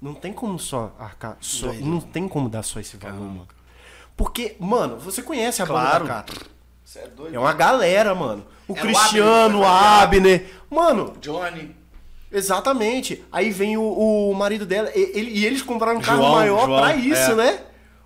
não tem como só arcar, só, Doido. não tem como dar só esse valor, Caramba. mano. Porque, mano, você conhece a Claro. banda da é doido. É uma galera, mano. O É o Cristiano, o Abner, Abner. Mano, Johnny. Exatamente. Aí vem o, o marido dela. E, ele- e eles compraram um carro João, maior João, pra isso, é. né?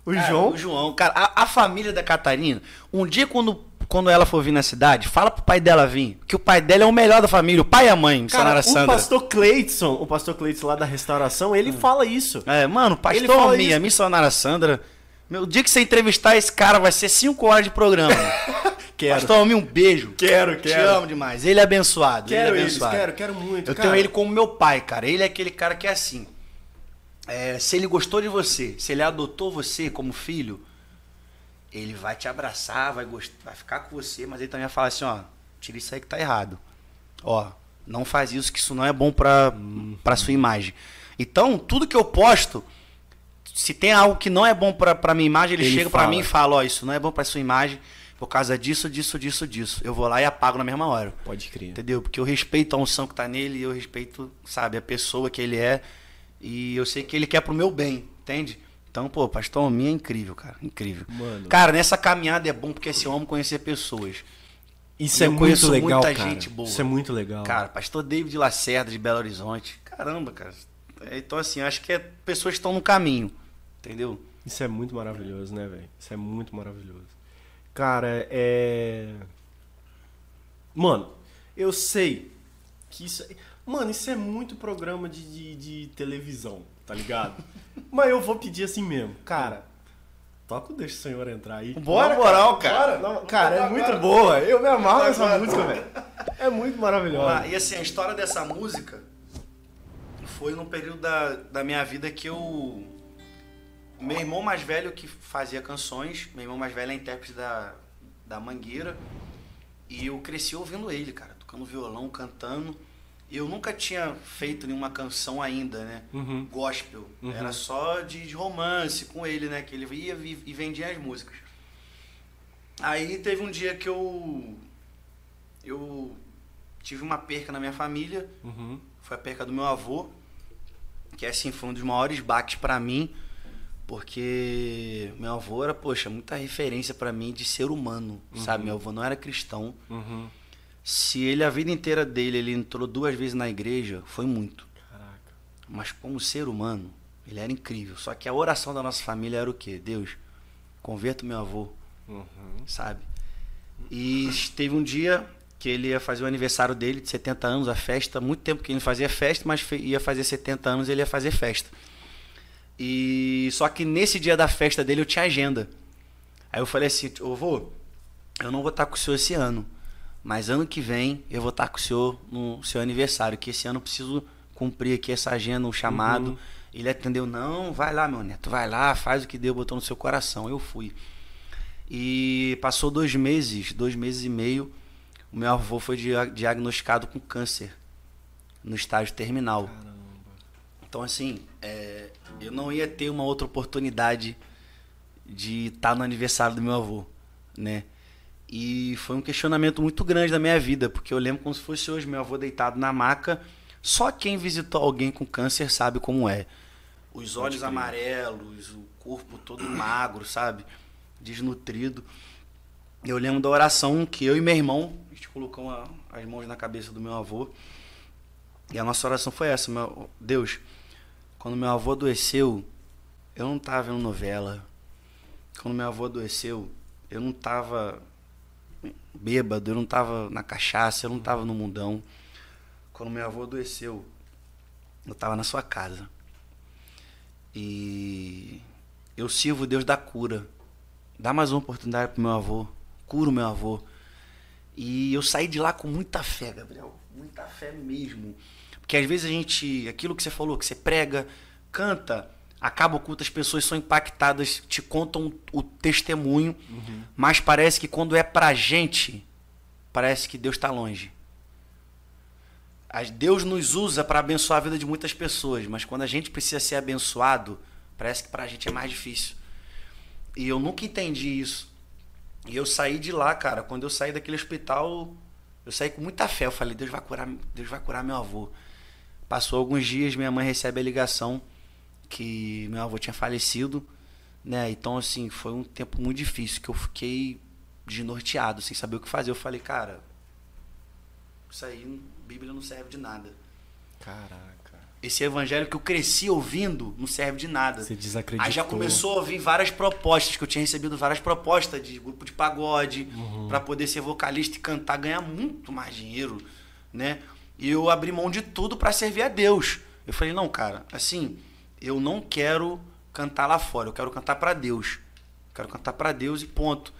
O Cara, João. O João, cara, a, a família da Catarina, um dia quando, quando ela for vir na cidade, fala pro pai dela vir, que o pai dela é o melhor da família, o pai e a mãe, Cara, o Sandra. pastor Cleidson, o pastor Cleidson lá da restauração, ele fala isso. É, mano, pastor isso. missionária Sandra, meu, o dia que você entrevistar esse cara vai ser 5 horas de programa. Quero. Pastor Almir, um beijo. Quero, Te quero. amo demais. Ele é abençoado. Quero ele é eles, abençoado. quero, quero muito. Eu cara. tenho ele como meu pai, cara. Ele é aquele cara que é assim. é, se ele gostou de você, se ele adotou você como filho, ele vai te abraçar, vai, vai ficar com você, mas ele também vai falar assim, ó, tira isso aí que tá errado. Ó, não faz isso, que isso não é bom pra, pra sua imagem. Então, tudo que eu posto, se tem algo que não é bom pra, pra minha imagem, ele, Ele chega pra fala. mim e fala, ó, isso não é bom pra sua imagem, por causa disso, disso, disso, disso. Eu vou lá e apago na mesma hora. Pode crer. Entendeu? Porque eu respeito a unção que tá nele, e eu respeito, sabe, a pessoa que ele é. E eu sei que ele quer pro meu bem, entende? Então, pô, pastor Alminha é incrível, cara. Incrível. Mano. Cara, nessa caminhada é bom porque eu amo conhecer pessoas. Isso eu é muito legal, muita cara. gente boa. Isso é muito legal. Cara, pastor David Lacerda de Belo Horizonte. Caramba, cara. É, Então, assim, acho que é pessoas estão no caminho. Entendeu? Isso é muito maravilhoso, né, velho? Isso é muito maravilhoso. Cara, é. Mano, eu sei que isso. é- Mano, isso é muito programa de, de, de televisão, tá ligado? Mas eu vou pedir assim mesmo. Cara, toca o Deixa o Senhor entrar aí. Bora, Na moral, cara. Não, cara, é muito boa. Eu me amarro nessa música, velho. É muito maravilhosa. E assim, a história dessa música foi num período da, da minha vida que eu. Meu irmão mais velho que fazia canções, meu irmão mais velho é intérprete da, da Mangueira, e eu cresci ouvindo ele, cara, tocando violão, cantando. E eu nunca tinha feito nenhuma canção ainda, né? Uhum. Gospel. Uhum. Era só de, de romance com ele, né? Que ele ia e e vendia as músicas. Aí teve um dia que eu. Eu tive uma perca na minha família. Uhum. Foi a perca do meu avô. Que assim foi um dos maiores baques pra mim. Porque meu avô era, poxa, muita referência pra mim de ser humano, sabe? Meu avô não era cristão. Uhum. Se ele, a vida inteira dele, ele entrou duas vezes na igreja, foi muito. Caraca. Mas como ser humano, ele era incrível. Só que a oração da nossa família era o quê? Deus, converta o meu avô, Uhum. sabe? E teve um dia que ele ia fazer o aniversário dele, de 70 anos, a festa. Muito tempo que ele fazia festa, mas ia fazer 70 anos ele ia fazer festa. E só que nesse dia da festa dele eu tinha agenda. Aí eu falei assim, ô vô, eu não vou estar com o senhor esse ano. Mas ano que vem eu vou estar com o senhor no seu aniversário, que esse ano eu preciso cumprir aqui essa agenda, um chamado. Uhum. Ele atendeu, não, vai lá, meu neto, vai lá, faz o que Deus botou no seu coração. Eu fui. E passou dois meses, dois meses e meio, o meu avô foi dia- diagnosticado com câncer no estágio terminal. Caramba. Então, assim, é, eu não ia ter uma outra oportunidade de estar no aniversário do meu avô, né? E foi um questionamento muito grande da minha vida, porque eu lembro como se fosse hoje, meu avô deitado na maca. Só quem visitou alguém com câncer sabe como é. Os olhos amarelos, o corpo todo magro, sabe? Desnutrido. Eu lembro da oração que eu e meu irmão, a gente colocou as mãos na cabeça do meu avô. E a nossa oração foi essa, meu, Deus, quando meu avô adoeceu, eu não tava vendo novela. Quando meu avô adoeceu, eu não tava bêbado, eu não tava na cachaça, eu não tava no mundão. Quando meu avô adoeceu, eu tava na sua casa. E eu sirvo Deus da cura. Dá mais uma oportunidade pro meu avô. Cura o meu avô. E eu saí de lá com muita fé, Gabriel. Muita fé mesmo. Porque às vezes a gente. Aquilo que você falou, que você prega, canta, acaba o culto, as pessoas são impactadas, te contam o testemunho, mas parece que quando é pra gente, parece que Deus está longe. Deus nos usa para abençoar a vida de muitas pessoas, mas quando a gente precisa ser abençoado, parece que pra gente é mais difícil. E eu nunca entendi isso. E eu saí de lá, cara. Quando eu saí daquele hospital, eu saí com muita fé. Eu falei, Deus vai curar, Deus vai curar meu avô. Passou alguns dias, minha mãe recebe a ligação que meu avô tinha falecido, né? Então, assim, foi um tempo muito difícil, que eu fiquei desnorteado, sem saber o que fazer. Eu falei, cara, isso aí, Bíblia não serve de nada. Caraca. Esse evangelho que eu cresci ouvindo não serve de nada. Você desacreditou. Aí já começou a vir várias propostas, que eu tinha recebido várias propostas de grupo de pagode, Uhum. pra poder ser vocalista e cantar, ganhar muito mais dinheiro, né? E eu abri mão de tudo pra servir a Deus. Eu falei, não, cara, assim, eu não quero cantar lá fora, eu quero cantar pra Deus. Eu quero cantar pra Deus e ponto.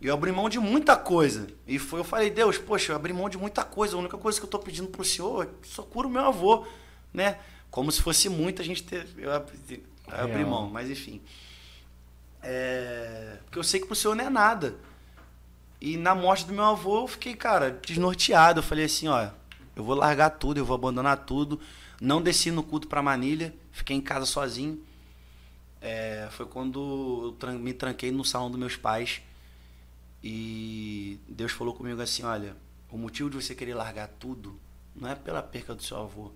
E eu abri mão de muita coisa. E foi, eu falei, Deus, poxa, eu abri mão de muita coisa. A única coisa que eu tô pedindo pro Senhor é que só cura o meu avô, né? Como se fosse muito a gente ter. Eu abri, eu abri Real. mão, mas enfim. É, porque eu sei que pro senhor não é nada. E na morte do meu avô eu fiquei, cara, desnorteado. Eu falei assim, ó, eu vou largar tudo, eu vou abandonar tudo. Não desci no culto pra Manilha, fiquei em casa sozinho. É, foi quando eu me tranquei no salão dos meus pais. E Deus falou comigo assim, olha, o motivo de você querer largar tudo não é pela perca do seu avô.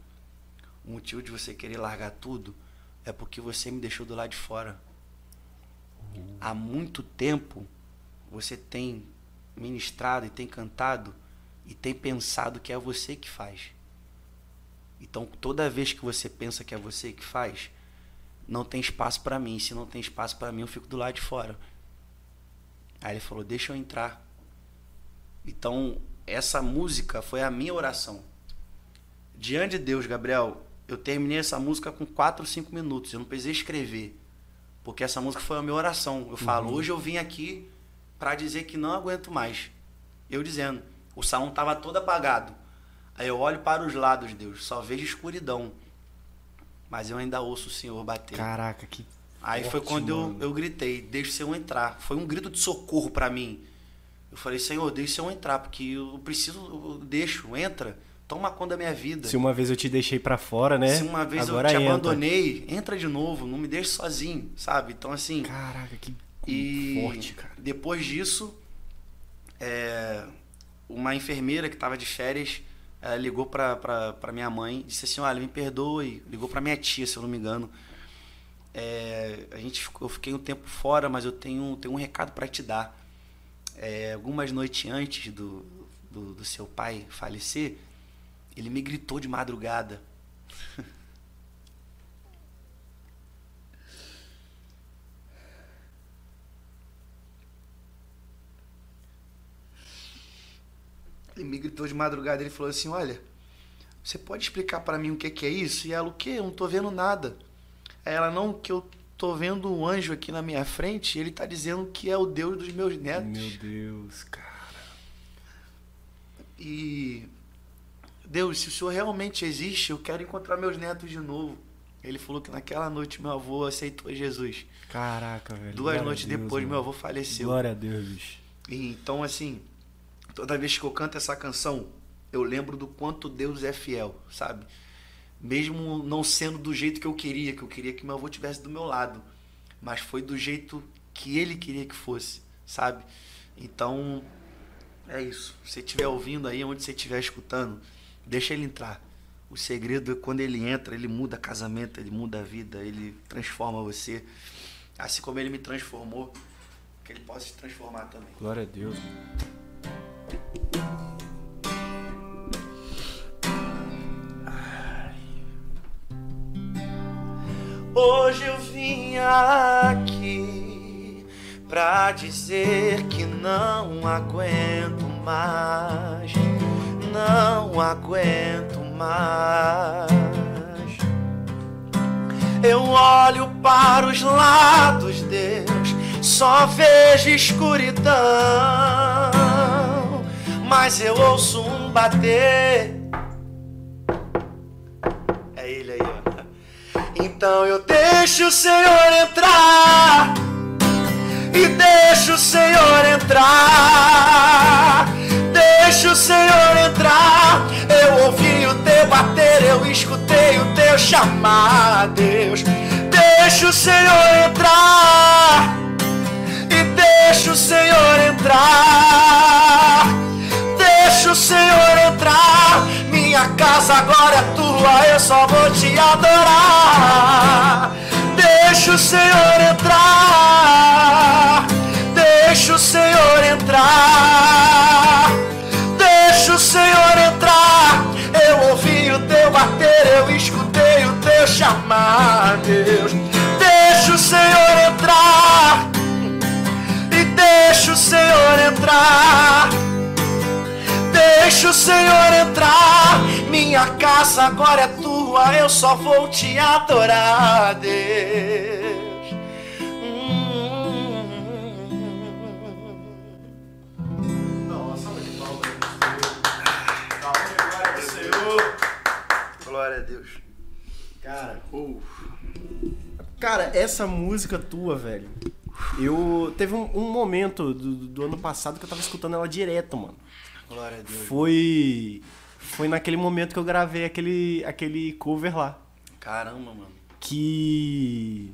O motivo de você querer largar tudo é porque você me deixou do lado de fora. Há muito tempo você tem ministrado e tem cantado e tem pensado que é você que faz. Então, toda vez que você pensa que é você que faz, não tem espaço para mim. Se não tem espaço para mim, eu fico do lado de fora. Aí ele falou: Deixa eu entrar. Então, essa música foi a minha oração. Diante de Deus, Gabriel, eu terminei essa música com 4, 5 minutos. Eu não precisei escrever. Porque essa música foi a minha oração. Eu falo: Hoje eu vim aqui para dizer que não aguento mais. Eu dizendo: O salão estava todo apagado. Aí eu olho para os lados, Deus, só vejo escuridão. Mas eu ainda ouço o Senhor bater. Caraca, que. Aí foi Forte, quando eu, mano. eu gritei, deixa o Senhor entrar. Foi um grito de socorro pra mim. Eu falei, Senhor, deixa o Senhor entrar, porque eu preciso, eu deixo, entra, toma conta da minha vida. Se uma vez eu te deixei pra fora, né? Se uma vez Agora eu te entra. abandonei, entra de novo, não me deixe sozinho, sabe? Então assim, Caraca, que e forte, cara. depois disso, é, uma enfermeira que estava de férias ligou pra minha mãe disse assim: Olha, me perdoe. Ligou pra minha tia, se eu não me engano. É, a gente, eu fiquei um tempo fora, mas eu tenho, tenho um recado para te dar. É, algumas noites antes do, do, do seu pai falecer, ele me gritou de madrugada. Ele me gritou de madrugada, ele falou assim: "Olha, você pode explicar para mim o que que é isso?" E ela: "O quê? Eu não tô vendo nada." Aí ela: "Não, que eu tô vendo um anjo aqui na minha frente, e ele tá dizendo que é o Deus dos meus netos." Meu Deus, cara. E Deus, se o Senhor realmente existe, eu quero encontrar meus netos de novo. Ele falou que naquela noite meu avô aceitou Jesus. Caraca, velho. Duas noites Deus, depois, mano. meu avô faleceu. Glória a Deus. E, então, assim, toda vez que eu canto essa canção, eu lembro do quanto Deus é fiel, sabe? Mesmo não sendo do jeito que eu queria, que eu queria que meu avô tivesse do meu lado, mas foi do jeito que ele queria que fosse, sabe? Então, é isso. Se estiver ouvindo aí, onde você estiver escutando, deixa ele entrar. O segredo é quando ele entra, ele muda casamento, ele muda a vida, ele transforma você. Assim como ele me transformou, que ele possa te transformar também. Glória a Deus. Hoje eu vim aqui pra dizer que não aguento mais, não aguento mais. Eu olho para os lados, Deus, só vejo escuridão, mas eu ouço um bater. É ele aí, ó. Então eu deixo o Senhor entrar e deixo o Senhor entrar. Deixa o Senhor entrar. Eu ouvi o teu bater, eu escutei o teu chamar, Deus. Deixa o Senhor entrar e deixa o Senhor entrar. Senhor entrar. Minha casa agora é tua, eu só vou te adorar. Deixa o Senhor entrar. Deixa o Senhor entrar. Deixa o Senhor entrar. Eu ouvi o teu bater, eu escutei o teu chamar, Deus. Deixa o Senhor entrar. E deixa o Senhor entrar. Deixa o Senhor entrar. Minha casa agora é tua, eu só vou te adorar, Deus. Hum. Nossa, de palmas. Glória a Deus. Cara, essa música tua, velho. Eu. Teve um, um momento do, do ano passado que eu tava escutando ela direto, mano. Glória a Deus. Foi. Foi naquele momento que eu gravei aquele, aquele cover lá. Caramba, mano. Que.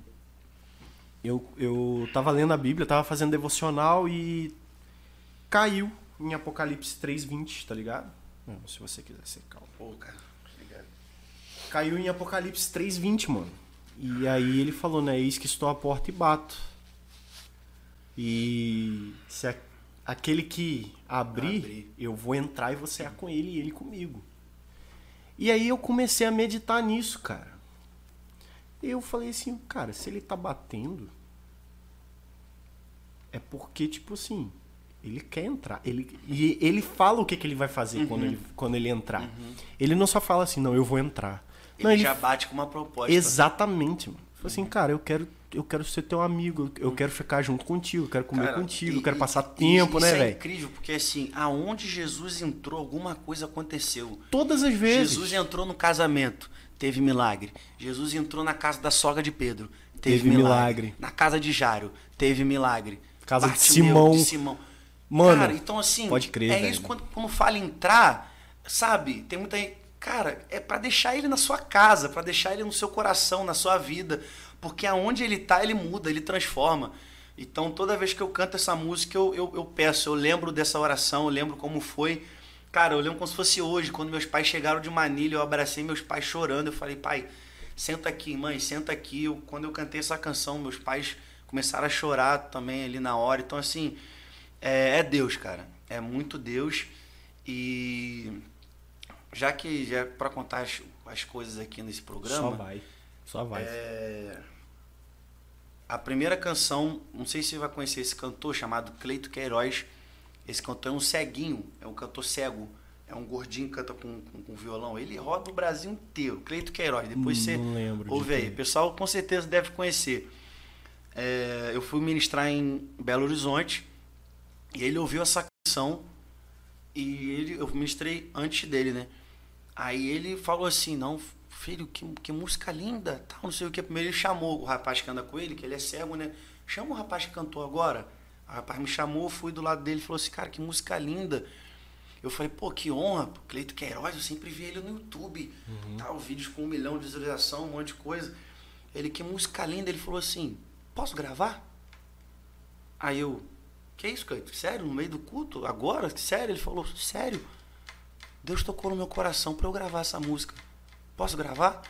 Eu, eu tava lendo a Bíblia, tava fazendo devocional e. Caiu em Apocalipse 3,20, tá ligado? Não, se você quiser ser calmo. Pô, cara. Obrigado. Caiu em Apocalipse 3,20, mano. E aí ele falou, né? Eis que estou à porta e bato. E se a- aquele que abrir, Abrir. eu vou entrar e você é com ele e ele comigo. E aí eu comecei a meditar nisso, cara. E eu falei assim, cara, se ele tá batendo, é porque, tipo assim, ele quer entrar. Ele, e ele fala o que, que ele vai fazer Uhum. quando, ele, quando ele entrar. Ele não só fala assim, não, eu vou entrar. Ele não, ele já bate com uma proposta. Exatamente, mano. Falei assim, cara, eu quero, eu quero ser teu amigo, eu quero ficar junto contigo, eu quero comer Cara, contigo, e- eu quero passar e tempo, isso né, é velho? incrível, porque assim, aonde Jesus entrou, alguma coisa aconteceu. Todas as vezes. Jesus entrou no casamento, teve milagre. Jesus entrou na casa da sogra de Pedro, teve, Teve milagre. milagre. Na casa de Jairo, teve milagre. Casa de Simão. de Simão. Mano, cara, então assim, pode crer, é velho. isso quando, quando fala entrar, sabe? Tem muita gente, cara, é pra deixar ele na sua casa, pra deixar ele no seu coração, na sua vida, porque aonde ele tá, ele muda, ele transforma. Então, toda vez que eu canto essa música, eu, eu, eu peço, eu lembro dessa oração, eu lembro como foi. Cara, eu lembro como se fosse hoje, quando meus pais chegaram de Manilha, eu abracei meus pais chorando, eu falei, pai, senta aqui, mãe, senta aqui. Eu, quando eu cantei essa canção, meus pais começaram a chorar também ali na hora. Então, assim, é, é Deus, cara. É muito Deus. E já que já é para contar as, as coisas aqui nesse Só programa, vai. Só vai. é, a primeira canção, não sei se você vai conhecer esse cantor chamado Cleito Queiroz. Esse cantor é um ceguinho, é um cantor cego. É um gordinho que canta com, com, com violão. Ele roda o Brasil inteiro. Cleito Queiroz. Depois você Não lembro de ouve aí. O pessoal com certeza deve conhecer. É, eu fui ministrar em Belo Horizonte e ele ouviu essa canção e ele, eu ministrei antes dele, né? Aí ele falou assim, não, filho, que, que música linda, tal, não sei o que. Primeiro ele chamou o rapaz que anda com ele, que ele é cego, né? Chama o rapaz que cantou agora. O rapaz me chamou, fui do lado dele e falou assim, cara, que música linda. Eu falei, pô, que honra, Cleito Queiroz, eu sempre vi ele no YouTube, tal, vídeos com um milhão de visualização, um monte de coisa. Ele, que música linda, ele falou assim, posso gravar? Aí eu, que isso, Cleito? Sério? No meio do culto? Agora? Sério? Ele falou, sério? Deus tocou no meu coração para eu gravar essa música. Posso gravar?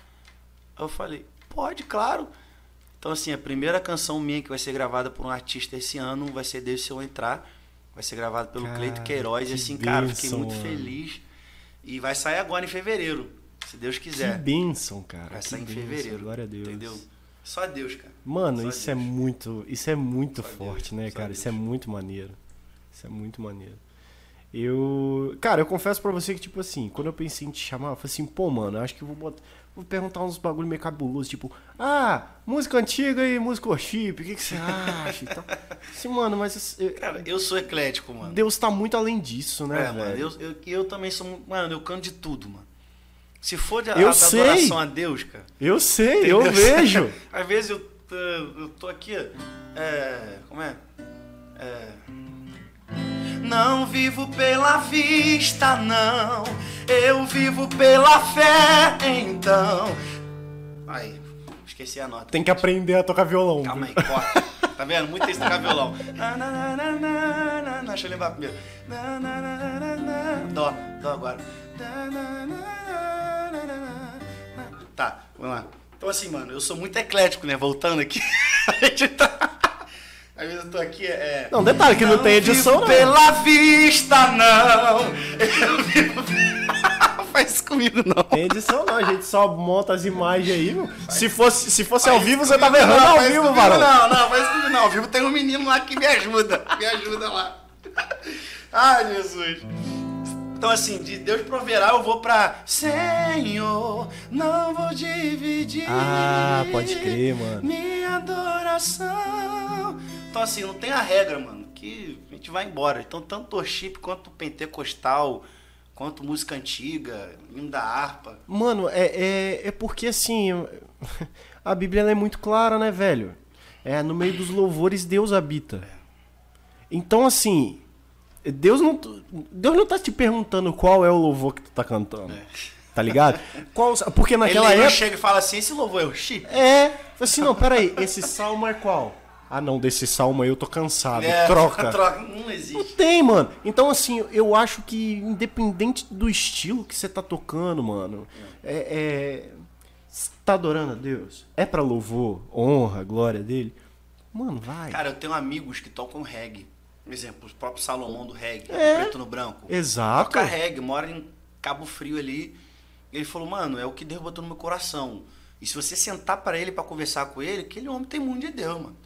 Aí eu falei, pode, claro. Então, assim, a primeira canção minha que vai ser gravada por um artista esse ano vai ser Deixa Eu Entrar. Vai ser gravada pelo Cara, Cleito Queiroz. E que assim, cara, fiquei muito mano. feliz. E vai sair agora em fevereiro, se Deus Que quiser. bênção, cara. Vai que sair em bênção, fevereiro. Glória a Deus. Entendeu? Só Deus, cara. Mano, Só isso é Deus. muito, isso é muito Só forte, Deus, né, só cara? Deus. Isso é muito maneiro. Isso é muito maneiro. Eu, cara, eu confesso pra você que tipo assim, quando eu pensei em te chamar, eu falei assim, pô, mano, eu acho que eu vou botar, vou perguntar uns bagulho meio cabuloso, tipo, ah, música antiga e música worship, o que que você acha? Então, assim, mano, mas eu- Cara, eu sou eclético, mano. Deus tá muito além disso, né, É, mano, velho? eu, eu, eu também sou. Mano, eu canto de tudo, mano. Se for de Eu a- sei. adoração a Deus, cara. Eu sei, eu Entendeu? vejo. Às vezes eu, tô- eu tô aqui, é. Como é? É. Não vivo pela vista, não. Eu vivo pela fé, então. Aí, esqueci a nota. Tem que aprender a tocar violão. Calma viu? aí, corta. Tá vendo? Muito isso tocar violão. Deixa eu lembrar primeiro. Dó, dó agora. Tá, vamos lá. Então assim, mano, eu sou muito eclético, né? Voltando aqui. A gente tá... Às vezes eu tô aqui, é... Não, detalhe que não, tem edição, não. pela vista, não. Eu vivo... Faz comigo, não. Tem edição não, a gente só monta as imagens aí, meu. Se fosse, se fosse ao vivo, você tava errando não, ao vivo, varão. Não, não, faz comigo não. Ao vivo tem um menino lá que me ajuda. Me ajuda lá. Ai, Jesus. Então, assim, de Deus proverá, eu vou pra Senhor, não vou dividir. Ah, pode crer, mano. Minha adoração. Então, assim, não tem a regra, mano, que a gente vai embora. Então, tanto worship quanto pentecostal, quanto música antiga, hino da harpa. Mano, é, é, é porque assim. A Bíblia é muito clara, né, velho? É, no meio dos louvores Deus habita. Então, assim, Deus não, Deus não tá te perguntando qual é o louvor que tu tá cantando. Tá ligado? Qual, porque naquela ele época. chega e fala assim, esse louvor é o chip. É, assim, não, peraí, esse salmo é qual? Ah, não, desse salmo aí eu tô cansado. É, troca. troca. Não Não existe. tem, mano. Então, assim, eu acho que, independente do estilo que você tá tocando, mano, é. é tá adorando a Deus? É pra louvor, honra, glória dele? Mano, vai. Cara, eu tenho amigos que tocam reggae. Por exemplo, o próprio Salomão do reggae, É. do preto no branco. Exato. Toca reggae, mora em Cabo Frio ali. Ele falou, mano, é o que Deus botou no meu coração. E se você sentar pra ele pra conversar com ele, aquele homem tem muito de Deus, mano.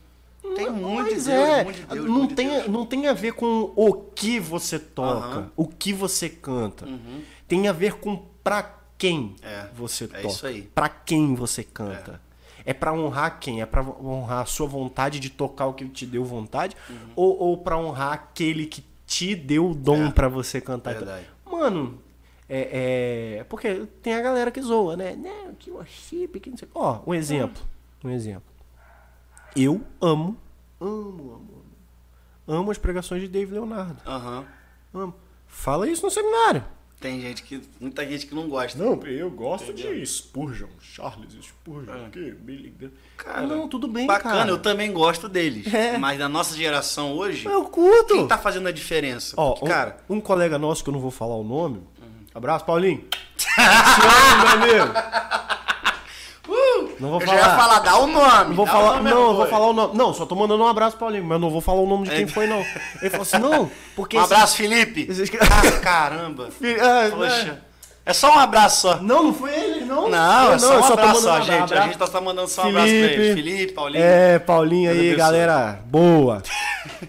Tem muito de Mas Deus, é, muito de Deus. não, muito de tem, Deus. não tem a ver com o que você toca, Aham. o que você canta. Tem a ver com pra quem É, você é toca. isso aí. Pra quem você canta. É, pra honrar quem? É pra honrar a sua vontade de tocar o que te deu vontade? Uhum. Ou, ou pra honrar aquele que te deu o dom É, pra você cantar? verdade. Mano, é, é- Porque tem a galera que zoa, né? Não, que worship, que não sei. Ó, um exemplo. Um exemplo. Eu amo, amo, amo, amo. Amo as pregações de Dave Leonardo. Aham. Amo. Fala isso no seminário. Tem gente que. Muita gente que não gosta. Não, eu gosto de Spurgeon, Charles Spurgeon, É. que Billy. Cara, não, tudo bem, Bacana, cara. eu também gosto deles. É. Mas na nossa geração hoje, Eu curto. quem tá fazendo a diferença? Ó, Porque, um, cara, um colega nosso, que eu não vou falar o nome. Abraço, Paulinho. Te amo, meu amigo. Não vou eu falar. já ia falar, dá o nome. Não vou dá o falar, nome não, vou falar o nome. Não, só tô mandando um abraço pra Paulinho, mas eu não vou falar o nome de quem É. foi, não. Ele falou assim, não, porque... Um esse- abraço, Felipe. esse- Ah, caramba. Ah, Poxa. É só um abraço só. Não, não foi ele, não. Não, Eu é só um tô abraço só, gente. A abraço. gente tá mandando só um abraço pra eles. Felipe, Paulinho. É, Paulinho aí, abençoe. galera, boa.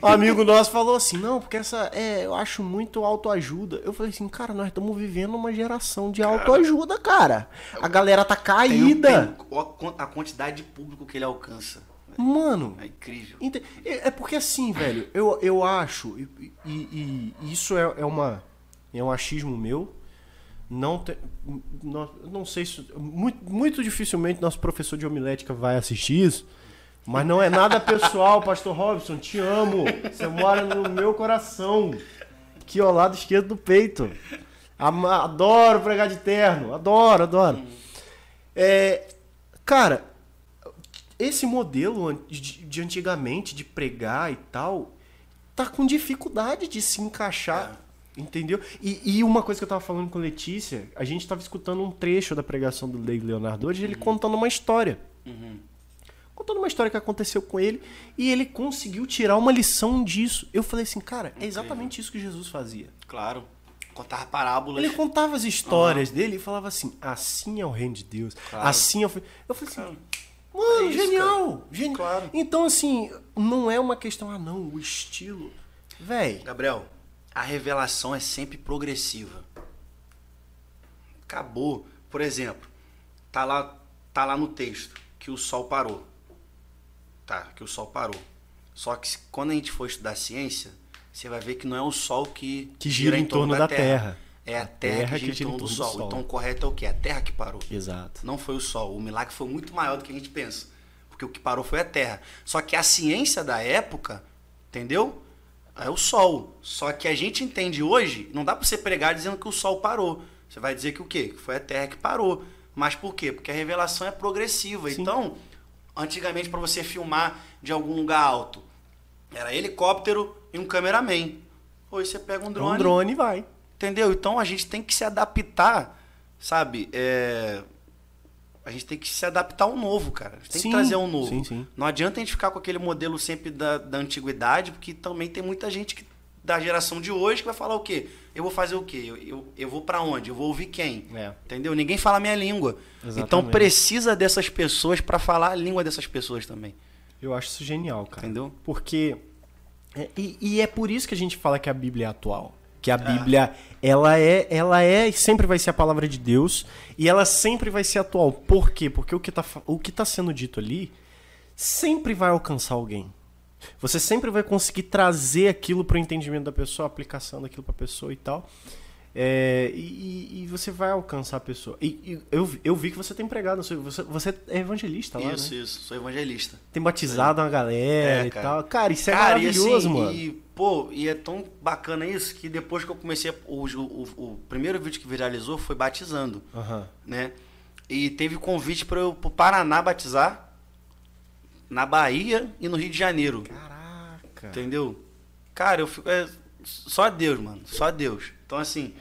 Um amigo nosso falou assim, não, porque essa, é, eu acho muito autoajuda. Eu falei assim, cara, nós estamos vivendo uma geração de autoajuda, cara. A galera tá Tem- caída. tem o- a quantidade de público que ele alcança. Mano, É incrível. É é porque assim, velho, eu, eu acho, e, e- e isso é, é, uma, é um achismo meu, não, não, não sei se. Muito, muito dificilmente nosso professor de homilética vai assistir isso, mas não é nada pessoal, Pastor Robson, te amo. Você mora no meu coração, aqui ao lado esquerdo do peito. Adoro pregar de terno, adoro, adoro. É, cara, esse modelo de, de antigamente de pregar e tal tá com dificuldade de se encaixar, entendeu? E, e uma coisa que eu tava falando com Letícia, a gente tava escutando um trecho da pregação do Dave Leonardo hoje, ele contando uma história. Contando uma história que aconteceu com ele e ele conseguiu tirar uma lição disso. Eu falei assim, cara, é exatamente isso que Jesus fazia. Claro. Contar parábolas. Ele contava as histórias dele e falava assim: assim é o reino de Deus. Claro. Assim é o. fi-" Eu falei assim. Mano, É isso, genial! geni- Claro. Então, assim, não é uma questão, ah, não, o estilo. Véi, Gabriel, a revelação é sempre progressiva. Acabou. Por exemplo, tá lá, tá lá no texto que o sol parou. Tá, que o sol parou. Só que quando a gente for estudar ciência, você vai ver que não é o sol que, Que gira em torno da Terra. É a, terra, que gira em torno do sol. Então o correto é o quê? A terra que parou. exato. Não foi o Sol. O milagre foi muito maior do que a gente pensa. Porque o que parou foi a Terra. Só que a ciência da época, entendeu? É o Sol. Só que a gente entende hoje, não dá pra você pregar dizendo que o Sol parou. Você vai dizer que o quê? Que foi a Terra que parou. Mas por quê? Porque a revelação é progressiva. Sim. Então, antigamente, para você filmar de algum lugar alto, era helicóptero e um cameraman. Hoje você pega um drone. Um drone vai. Entendeu? Então a gente tem que se adaptar, sabe? É, A gente tem que se adaptar ao novo, cara. A gente tem Sim, que trazer um novo. sim, sim. Não adianta a gente ficar com aquele modelo sempre da, da antiguidade, porque também tem muita gente que, da geração de hoje que vai falar o quê? Eu vou fazer o quê? Eu, eu, eu vou para onde? Eu vou ouvir quem? É. Entendeu? Ninguém fala a minha língua. Exatamente. Então precisa dessas pessoas para falar a língua dessas pessoas também. Eu acho isso genial, cara. Entendeu? Porque. é- e, e é por isso que a gente fala que a Bíblia é atual. Que a Bíblia, ela é, ela é e sempre vai ser a palavra de Deus. E ela sempre vai ser atual. Por quê? Porque o que tá, fa- o que tá sendo dito ali sempre vai alcançar alguém. Você sempre vai conseguir trazer aquilo para o entendimento da pessoa, aplicação daquilo para a pessoa e tal. É, e, e- você vai alcançar a pessoa. E, e eu, vi- eu vi que você tem pregado, você, você, é evangelista lá, isso, né? isso. Sou evangelista. Tem batizado uma galera É, e cara. tal. Cara, isso é Cara, maravilhoso, e assim, mano. E, pô, e é tão bacana isso que depois que eu comecei. a- O, o, o primeiro vídeo que viralizou foi batizando, Aham. né? E teve convite para eu pro Paraná batizar, na Bahia e no Rio de Janeiro. Caraca. Entendeu? Cara, eu fico. É, só Deus, mano. Só Deus. Então, assim.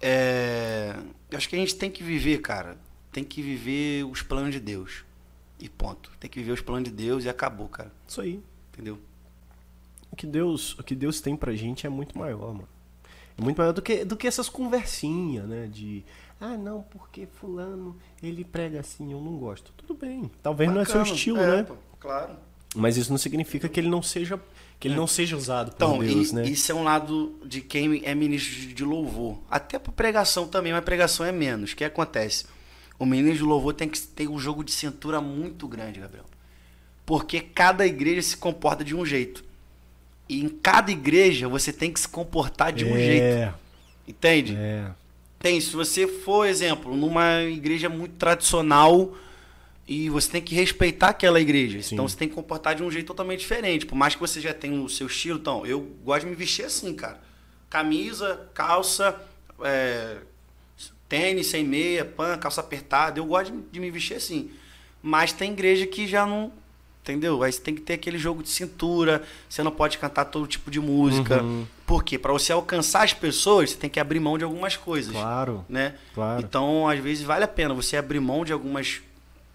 É, eu acho que a gente tem que viver, cara. Tem que viver os planos de Deus. E ponto. Tem que viver os planos de Deus e acabou, cara. Isso aí. Entendeu? O que Deus, o que Deus tem pra gente é muito maior, mano. É muito maior do que, do que essas conversinhas, né? De, ah, não, porque fulano, ele prega assim, eu não gosto. Tudo bem. Talvez não é seu Bacana. estilo, É, né? pô, claro. Mas isso não significa que ele não seja, que ele não seja usado por Então, Deus, e- né? isso é um lado de quem é ministro de- louvor. Até para pregação também, mas pregação é menos. O que acontece? O ministro de louvor tem que ter um jogo de cintura muito grande, Gabriel. Porque cada igreja se comporta de um jeito. E em cada igreja você tem que se comportar de um jeito. É, Entende? é. Tem, se você for, exemplo, numa igreja muito tradicional e você tem que respeitar aquela igreja. Sim. Então você tem que comportar de um jeito totalmente diferente. Por mais que você já tenha o seu estilo, então, eu gosto de me vestir assim, cara. Camisa, calça, é, tênis sem meia, pan, calça apertada. Eu gosto de, de me vestir assim. Mas tem igreja que já não. Entendeu? Aí você tem que ter aquele jogo de cintura, você não pode cantar todo tipo de música. Uhum. Por quê? Para você alcançar as pessoas, você tem que abrir mão de algumas coisas Claro, né? claro. Então, às vezes vale a pena você abrir mão de algumas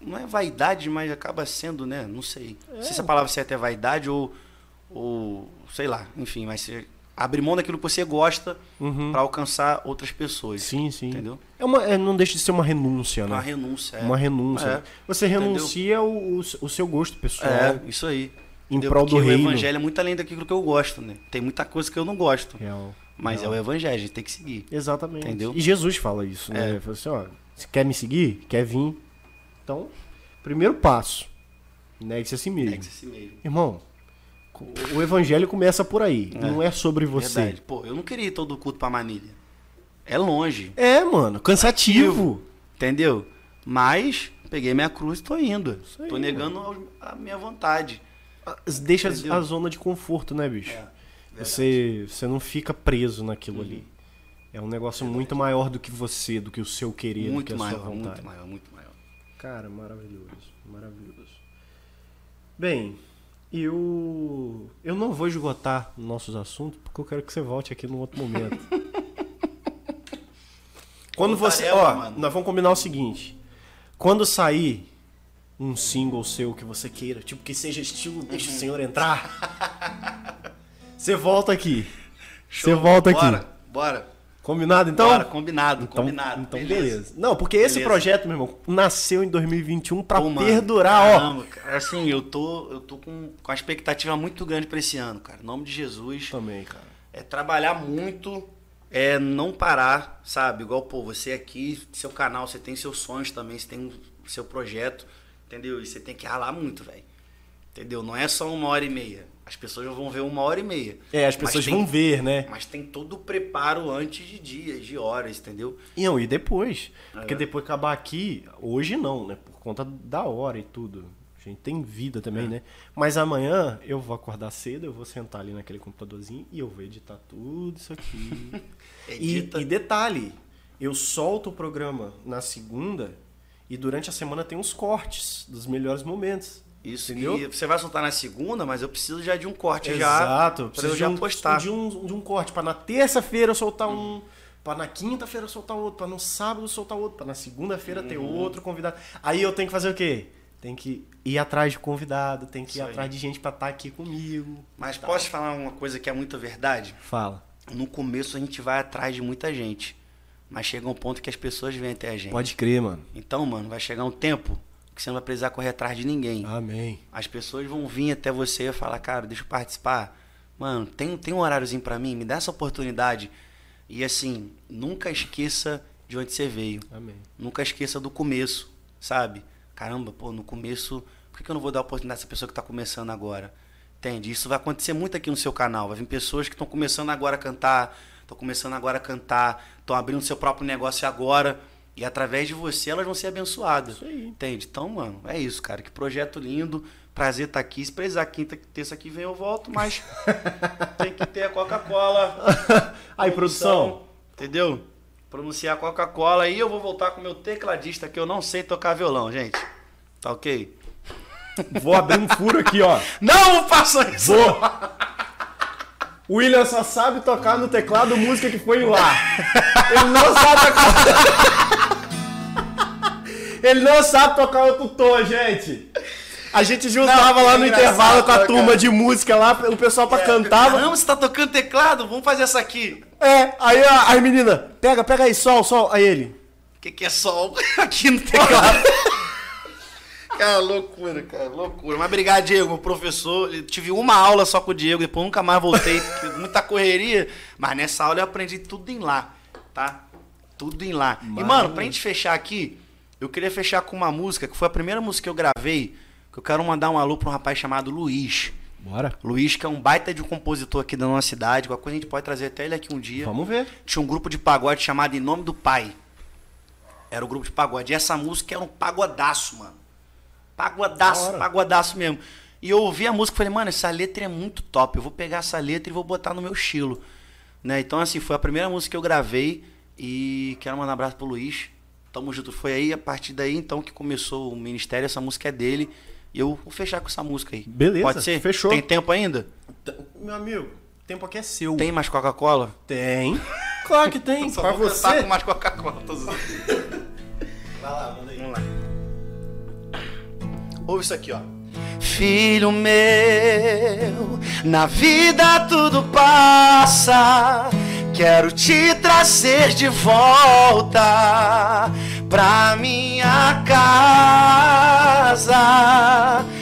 não é vaidade, mas acaba sendo, né? Não sei. Não sei se a palavra certa é vaidade ou ou sei lá, enfim, mas você abre mão daquilo que você gosta Uhum. para alcançar outras pessoas. Sim, sim. Entendeu? É uma, é, não deixa de ser uma renúncia, né? Uma renúncia, é. Uma renúncia. É. Você renuncia o, o, o seu gosto pessoal. É, isso aí. Em Entendeu? prol do Porque reino. o evangelho é muito além daquilo que eu gosto, né? Tem muita coisa que eu não gosto, Real. mas Real. é o evangelho, a gente tem que seguir. Exatamente. Entendeu? E Jesus fala isso, né? É. Ele fala assim, ó, você quer me seguir? Quer vir? Então, primeiro passo, negue-se a si mesmo. É que assim mesmo. Irmão, o evangelho começa por aí. É. Não é sobre você. Verdade. Pô, eu não queria ir todo culto pra Manilha. É longe. É, mano, cansativo. Entendeu? Mas peguei minha cruz e tô indo. aí, tô negando ao- a minha vontade. Deixa Entendeu? a zona de conforto, né, bicho? É, você, você não fica preso naquilo ali. É um negócio muito maior do que você, do que o seu querer, do muito que a maior, sua vontade. muito maior, muito maior. Cara, maravilhoso, maravilhoso. Bem, eu eu não vou esgotar nossos assuntos porque eu quero que você volte aqui num outro momento. Quando você, ó, mano. nós vamos combinar o seguinte. Quando sair um single seu que você queira, tipo que seja estilo Deixa Uhum. o Senhor entrar, você volta aqui. Você Show. volta aqui. Bora, bora. Combinado então? bora, combinado, Então, combinado. então beleza. Não, porque esse Beleza. projeto, meu irmão, nasceu em 2021 pra Pô, mano, perdurar, ó. caramba, cara. Assim, eu tô, eu tô com, com a expectativa muito grande pra esse ano, cara. Em nome de Jesus. Também, cara. É trabalhar muito, é não parar, sabe? Igual, pô, você aqui, seu canal, você tem seus sonhos também, você tem o seu projeto, entendeu? E você tem que ralar muito, velho. Entendeu? Não é só uma hora e meia. As pessoas vão ver uma hora e meia. É, as pessoas tem- vão ver, né? Mas tem todo o preparo antes de dias, de horas, entendeu? E, não, e depois. Porque É. depois acabar aqui, hoje não, né? Por conta da hora e tudo. A gente tem vida É. também, né? Mas amanhã eu vou acordar cedo, eu vou sentar ali naquele computadorzinho e eu vou editar tudo isso aqui. e, Edita. e detalhe, eu solto o programa na segunda e durante a semana tem uns cortes dos melhores momentos. Isso, Entendeu? e você vai soltar na segunda, mas eu preciso já de um corte já. Exato. Preciso já um, postar. De um, de um corte. Pra na terça-feira eu soltar um. Pra na quinta-feira eu soltar outro. Pra no sábado eu soltar outro. Pra na segunda-feira ter Uhum. outro convidado. Aí eu tenho que fazer o quê? Tem que ir atrás de convidado. Tem que ir Isso aí. atrás de gente pra estar aqui comigo. Mas posso te falar uma coisa que é muita verdade? Fala. No começo a gente vai atrás de muita gente. Mas chega um ponto que as pessoas vêm até a gente. Pode crer, mano. Então, mano, vai chegar um tempo que você não vai precisar correr atrás de ninguém. Amém. As pessoas vão vir até você e falar, cara, deixa eu participar. Mano, tem, tem um horáriozinho pra mim, me dá essa oportunidade. E assim, nunca esqueça de onde você veio. Amém. Nunca esqueça do começo, sabe? Caramba, pô, no começo, por que que eu não vou dar oportunidade a essa pessoa que tá começando agora? Entende? Isso vai acontecer muito aqui no seu canal. Vai vir pessoas que estão começando agora a cantar, estão começando agora a cantar, estão abrindo seu próprio negócio agora. E através de você elas vão ser abençoadas. Isso aí. Entende? Então, mano, é isso, cara. Que projeto lindo. Prazer estar aqui. Se precisar quinta, terça que vem eu volto, mas tem que ter a Coca-Cola. Aí, produção. Entendeu? Pronunciar Coca-Cola aí eu vou voltar com o meu tecladista que eu não sei tocar violão, gente. Tá ok? Vou abrir um furo aqui, ó. Não faça isso! Vou. O William só sabe tocar no teclado música que foi em lá. Ele não sabe tocar. Ele não sabe tocar outro tom, gente. A gente juntava Não, lá é no intervalo com a cara. turma de música lá, o pessoal pra cantar. Caramba, você tá tocando teclado? Vamos fazer essa aqui. É, aí a, aí menina, pega, pega aí, sol, sol. Aí ele. O que, que é sol? aqui no teclado. Cara, loucura, cara, loucura. Mas obrigado, Diego, professor. Eu tive uma aula só com o Diego, depois nunca mais voltei. Muita correria. Mas nessa aula eu aprendi tudo em lá, tá? Tudo em lá. E, mano, pra gente fechar aqui, eu queria fechar com uma música, que foi a primeira música que eu gravei, que eu quero mandar um alô pra um rapaz chamado Luiz. Bora. Luiz, que é um baita de um compositor aqui da nossa cidade. Qualquer coisa a gente pode trazer até ele aqui um dia. Vamos ver. Tinha um grupo de pagode chamado Em Nome do Pai. Era o grupo de pagode. E essa música era um pagodaço, mano. Da Pagodaço, pagodaço mesmo. E eu ouvi a música e falei, mano, essa letra é muito top. Eu vou pegar essa letra e vou botar no meu estilo. Né? Então, assim, foi a primeira música que eu gravei. E quero mandar um abraço pro Luiz. Tamo junto. Foi aí, a partir daí, então, que começou o ministério. Essa música é dele. E eu vou fechar com essa música aí. Beleza, Pode ser? fechou. Tem tempo ainda? Meu amigo, o tempo aqui é seu. Tem mais Coca-Cola? Tem. Claro que tem. Só pra vou você. com mais Coca-Cola. tô. Vai lá, lá. Ouve isso aqui, ó. Filho meu, na vida tudo passa. Quero te trazer de volta pra minha casa.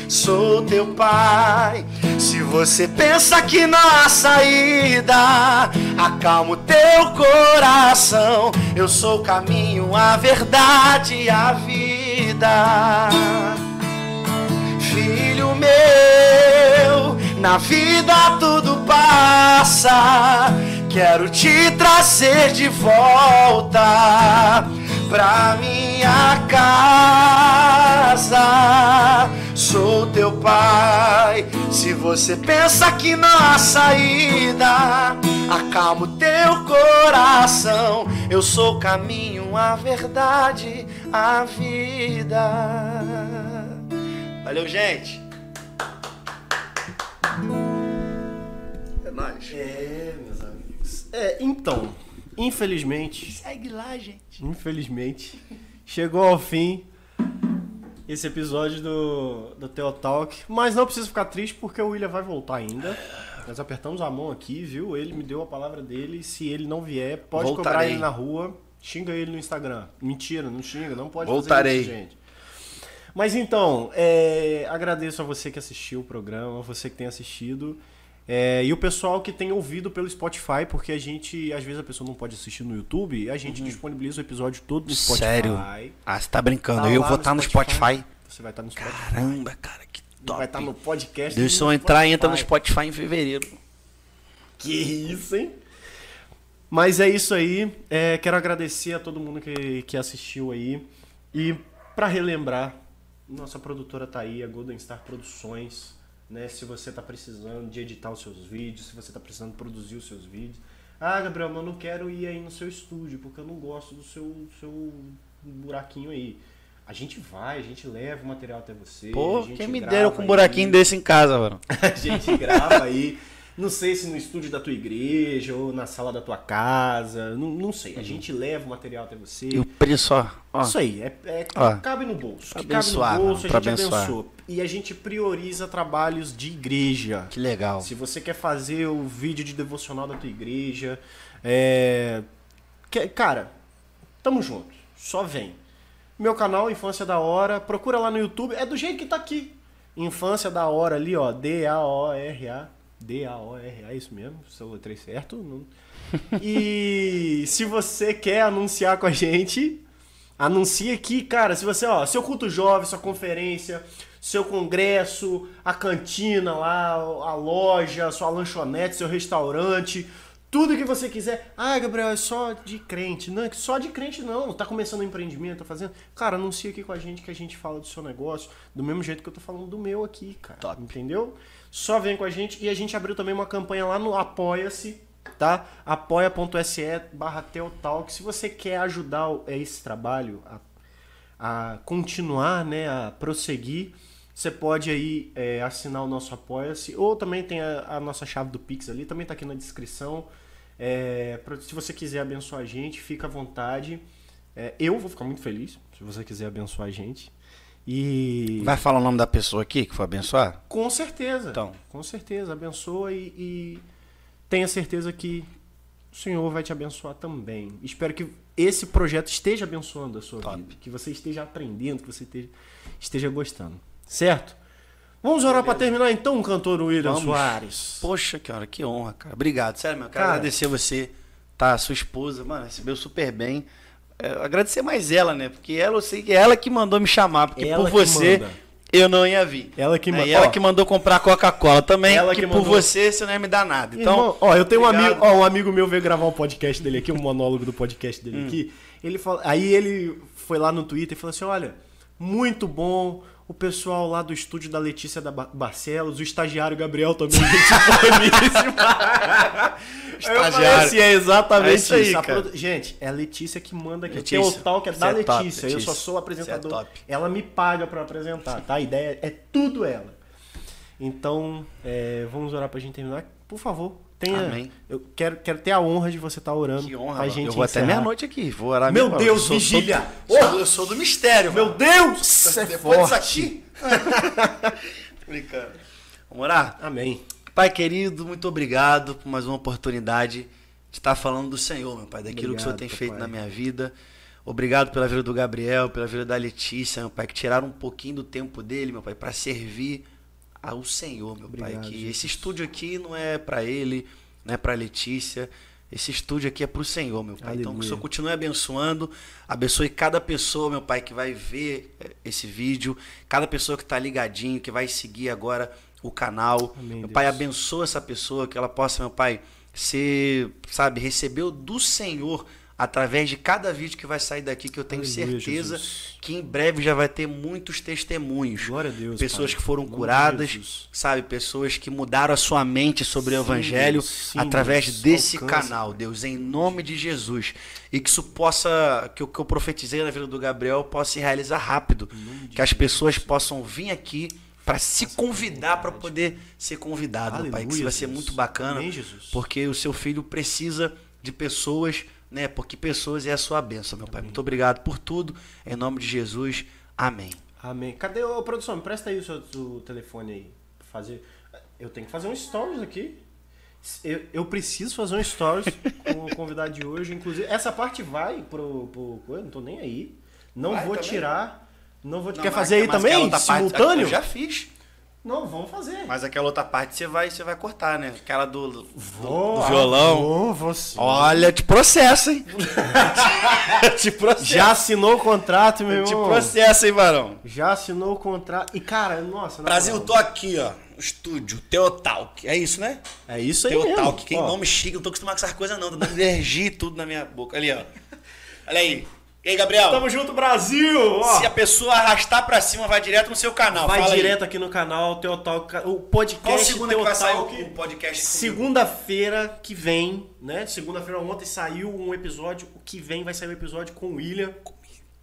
Sou teu pai. Se você pensa que não há saída, acalma o teu coração. Eu sou o caminho, a verdade e a vida na vida tudo passa. Quero te trazer de volta pra minha casa. Sou teu pai. Se você pensa que não há saída, acalma o teu coração. Eu sou o caminho, a verdade, a vida. Valeu, gente. É nóis. É, meus amigos. É, então, infelizmente, Segue lá, gente. infelizmente, chegou ao fim esse episódio do, do Teotalk. Mas não precisa ficar triste porque o William vai voltar ainda. Nós apertamos a mão aqui, viu? Ele me deu a palavra dele. Se ele não vier, pode cobrar Voltarei. ele na rua. Xinga ele no Instagram. Mentira, não xinga, não pode Voltarei. fazer isso, gente. Mas então, é, agradeço a você que assistiu o programa, você que tem assistido. é, e o pessoal que tem ouvido pelo Spotify, porque a gente, às vezes a pessoa não pode assistir no YouTube, a gente disponibiliza o episódio todo no Spotify. Sério? Ah, você tá brincando. Tá eu vou estar no Spotify. Você vai estar no Spotify. Caramba, cara, que top. Vai estar no podcast. Deus, e se eu entrar, entra no Spotify. Em fevereiro. Que isso, hein? Mas é isso aí. É, quero agradecer a todo mundo que, que assistiu aí. E pra relembrar, nossa produtora tá aí, a Golden Star Produções. Né? Se você tá precisando de editar os seus vídeos, se você tá precisando produzir os seus vídeos. Ah, Gabriel, mas eu não quero ir aí no seu estúdio, porque eu não gosto do seu, seu buraquinho aí. A gente vai, a gente leva o material até você. Pô, quem me deram com um aí. buraquinho desse em casa, mano. A gente grava aí. Não sei se no estúdio da tua igreja ou na sala da tua casa. Não, não sei. A gente leva o material até você. E o preço, ó. ó. Isso aí. É, é- Ó. cabe no bolso. Pra Que cabe no bolso, mano, a gente abençoar. abençoa. E a gente prioriza trabalhos de igreja. Que legal. Se você quer fazer o vídeo de devocional da tua igreja, é... que- cara, tamo junto. Só vem. Meu canal Infância da Hora, procura lá no YouTube, é do jeito que tá aqui. Infância da Hora ali, ó, D-A-O-R-A. D-A-O-R-A, é isso mesmo? Se eu letrei certo? Não... E se você quer anunciar com a gente, anuncia aqui, cara. Se você, ó, seu culto jovem, sua conferência, seu congresso, a cantina lá, a loja, sua lanchonete, seu restaurante, Tudo que você quiser. Ah, Gabriel, é só de crente. Não, é só de crente não. Tá começando um empreendimento, tá fazendo. Cara, anuncia aqui com a gente que a gente fala do seu negócio. Do mesmo jeito que eu tô falando do meu aqui, cara. Top. Entendeu? Só vem com a gente. E a gente abriu também uma campanha lá no Apoia-se, tá? apoia.se barra Teotalk. Se você quer ajudar o- esse trabalho a, a continuar, né? A prosseguir. Você pode aí é, assinar o nosso Apoia-se, ou também tem a, a nossa chave do Pix ali, também tá aqui na descrição. É, pra- se você quiser abençoar a gente, fica à vontade. É, eu vou ficar muito feliz se você quiser abençoar a gente. E. Vai falar o nome da pessoa aqui que foi abençoar? Com certeza. Então. Com certeza. Abençoa e, e tenha certeza que o Senhor vai te abençoar também. Espero que esse projeto esteja abençoando a sua Top. vida. Que você esteja aprendendo, que você esteja, esteja gostando. Certo? Vamos orar para terminar então, cantor William Vamos. Soares. Poxa, cara, que honra, cara. Obrigado, sério, meu. Quero Cara. agradecer você, tá? Sua esposa, mano, recebeu super bem. É, agradecer mais ela, né? Porque ela, eu sei que é ela que mandou me chamar, porque Ela por você manda. eu não ia vir. Ela que Né? manda. E ela Ó, que mandou comprar Coca-Cola também, Ela que, que por mandou- você você não ia me dar nada. Então, Irmão, ó, eu tenho um obrigado. amigo, ó, um amigo meu veio gravar um podcast dele aqui, um monólogo do podcast Hum. dele aqui. Ele fala, aí ele foi lá no Twitter e falou assim: "Olha, muito bom o pessoal lá do estúdio da Letícia da Ba- Barcelos, o estagiário Gabriel também. Estagiário. Falei assim, é exatamente É isso aí, Gente, é a Letícia que manda aqui. Letícia, O Teotal que é da é top, Letícia. Eu Letícia. só sou o apresentador. É. Ela me paga pra apresentar, tá? A ideia é tudo ela. Então, é, vamos orar pra gente terminar. Por favor, tenha. Amém. Eu quero, quero ter a honra de você estar orando. Que honra, pra gente Eu vou até encerrar. meia-noite aqui. Vou orar Meu. Deus, Eu sou- vigília! sou- sou- eu sou do mistério, Meu mano. Deus! É Depois disso forte. aqui. Brincando. Vamos orar? Amém. Pai querido, muito obrigado por mais uma oportunidade de estar falando do Senhor, meu Pai, daquilo que o Senhor Obrigado, tem feito na minha vida. Obrigado pela vida do Gabriel, pela vida da Letícia, meu Pai, que tiraram um pouquinho do tempo dele, meu Pai, para servir ao Senhor, meu Pai. Obrigado, Que Jesus. esse estúdio aqui não é para ele, não é para Letícia. Esse estúdio aqui é para o Senhor, meu Pai. Então que o Aleluia. Senhor continue abençoando, abençoe cada pessoa, meu Pai, que vai ver eh, esse vídeo, cada pessoa que está ligadinho, que vai seguir agora o canal. Amém, meu Deus. Pai, abençoa essa pessoa, que ela possa, meu Pai, ser, sabe, receber do Senhor através de cada vídeo que vai sair daqui, que eu tenho Aleluia, certeza Jesus. que em breve já vai ter muitos testemunhos. Glória a Deus, Pessoas Pai. que foram de curadas, sabe? Pessoas que mudaram a sua mente sobre o Sim, Evangelho Deus. Sim, através Deus. desse Alcança, canal, Deus, em nome de Jesus. E que isso possa, que o que eu profetizei na vida do Gabriel possa se realizar rápido. Que as pessoas possam vir aqui para se convidar para poder ser convidado, meu pai. Que isso Aleluia, vai ser Deus. muito bacana. Amém. Porque o seu filho precisa de pessoas, né? Porque pessoas é a sua bênção, meu pai. Muito obrigado por tudo. Em nome de Jesus. Amém. Amém. Cadê a produção? Me presta aí o seu o telefone aí. Fazer. Eu tenho que fazer um stories aqui. Eu, eu preciso fazer um stories com o convidado de hoje. Inclusive, essa parte vai pro. pro eu não tô nem aí. Não Vai vou também? tirar. Não vou. Não, Quer fazer aí também? outra parte- Simultâneo? eu já fiz. Não, vamos fazer. Mas aquela outra parte você vai, você vai cortar, né? Aquela do, do, Vou, do ah, violão. Vou, vou sim. Olha, te processo, hein? te processo. Já assinou o contrato, meu te irmão? processo, hein, varão? Já assinou o contrato. E, cara, nossa. Brasil, tô aqui, ó. no Estúdio, Teotalk. É isso, né? É isso aí. mesmo. Teotalk. Quem Ó, nome chique, não tô acostumado com essas coisas, não. Tá dando energia e tudo na minha boca. Ali, ó. Olha aí. E aí, Gabriel? Tamo junto, Brasil! Ó. Se a pessoa arrastar pra cima, vai direto no seu canal. Vai Fala aí. direto aqui no canal Teotalk, o podcast Qual segunda que vai sair Teotalk. o podcast? Segunda-feira que vem, né? Segunda-feira ontem saiu um episódio, o que vem vai sair um episódio com o William.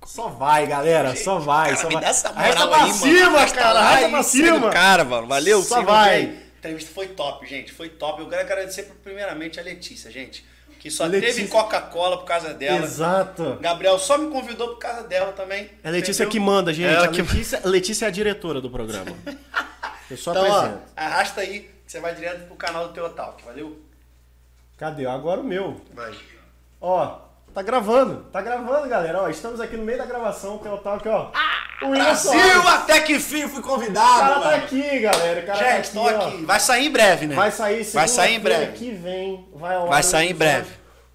Só vai, galera, só vai, Cara, só me vai. dá essa Arrasta moral pra aí, cima, mano. cara, arrasta pra Aí, cima cara, mano. Valeu, Só vai. aí. A entrevista foi top, gente. Foi top. Eu quero agradecer primeiramente a Letícia, gente. Que só Letícia. teve Coca-Cola por causa dela. Exato. Gabriel só me convidou por causa dela também. É a Letícia entendeu? que manda, gente. Ela a que- Letícia, Letícia é a diretora do programa. Eu só Então, ó, apresento. arrasta aí, que você vai direto pro canal do Teotalk. Valeu? Cadê? Agora o meu. Vai. Ó, tá gravando. Tá gravando, galera. Ó, estamos aqui no meio da gravação, o Teotalk, ó. O Brasil, até que enfim fui O convidado, cara tá mano. aqui, galera. O cara Gente, tá tô aqui, ó. aqui. Vai sair em breve, né? Vai sair Vai sair em breve. que vem. Vai, ao Vai o sair em breve.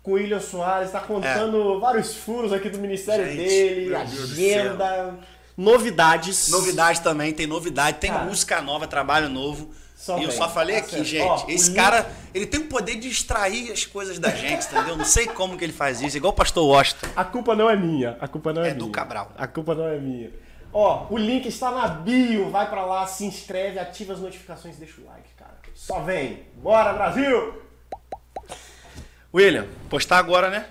Com o William Soares, tá contando vários furos aqui do ministério Gente, dele, do agenda, novidades. Novidade também, tem novidade, tem Cara. música nova, trabalho novo. Só E eu vem. só falei Tá aqui, certo. gente. Ó, o esse link- cara, ele tem o poder de extrair as coisas da gente, entendeu? Não sei como que ele faz isso. Igual o pastor Washington. A culpa não é minha. A culpa não é, É do minha. Cabral. A culpa não é minha. Ó, o link está na bio. Vai pra lá, se inscreve, ativa as notificações, deixa o like, cara. Só vem. Bora, Brasil! William, Postar agora, né?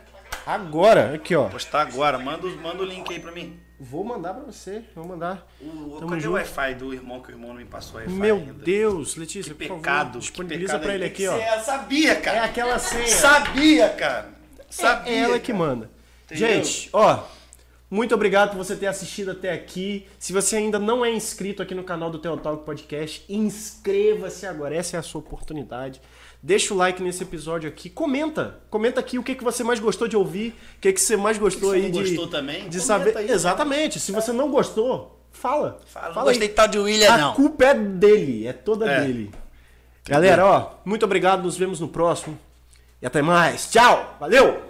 agora, aqui, ó. Postar agora. Manda, o- manda o link aí pra mim. Vou mandar pra você. Vou mandar. O, Tamo cadê junto. o Wi-Fi do irmão que o irmão não me passou o Wi-Fi Meu ainda? Deus, Letícia, Que por pecado. favor, que disponibiliza pecado. pra ele aqui, que ó. Eu sabia, É cara. aquela senha. Sabia, cara. É Sabia. ela que cara. manda. Entendeu? Gente, ó, muito obrigado por você ter assistido até aqui. Se você ainda não é inscrito aqui no canal do Teotalk Podcast, inscreva-se agora. Essa é a sua oportunidade. Deixa o like nesse episódio aqui. Comenta. Comenta aqui o que, que você mais gostou de ouvir. O que, que você mais gostou você aí de, gostou também? de Comenta saber. aí. Exatamente. Se você não gostou, fala. Fala, não Fala gostei aí. de tal de William, A não. culpa é dele, é toda É. dele. Galera, ó, muito obrigado. Nos vemos no próximo. E até mais. Tchau. Valeu!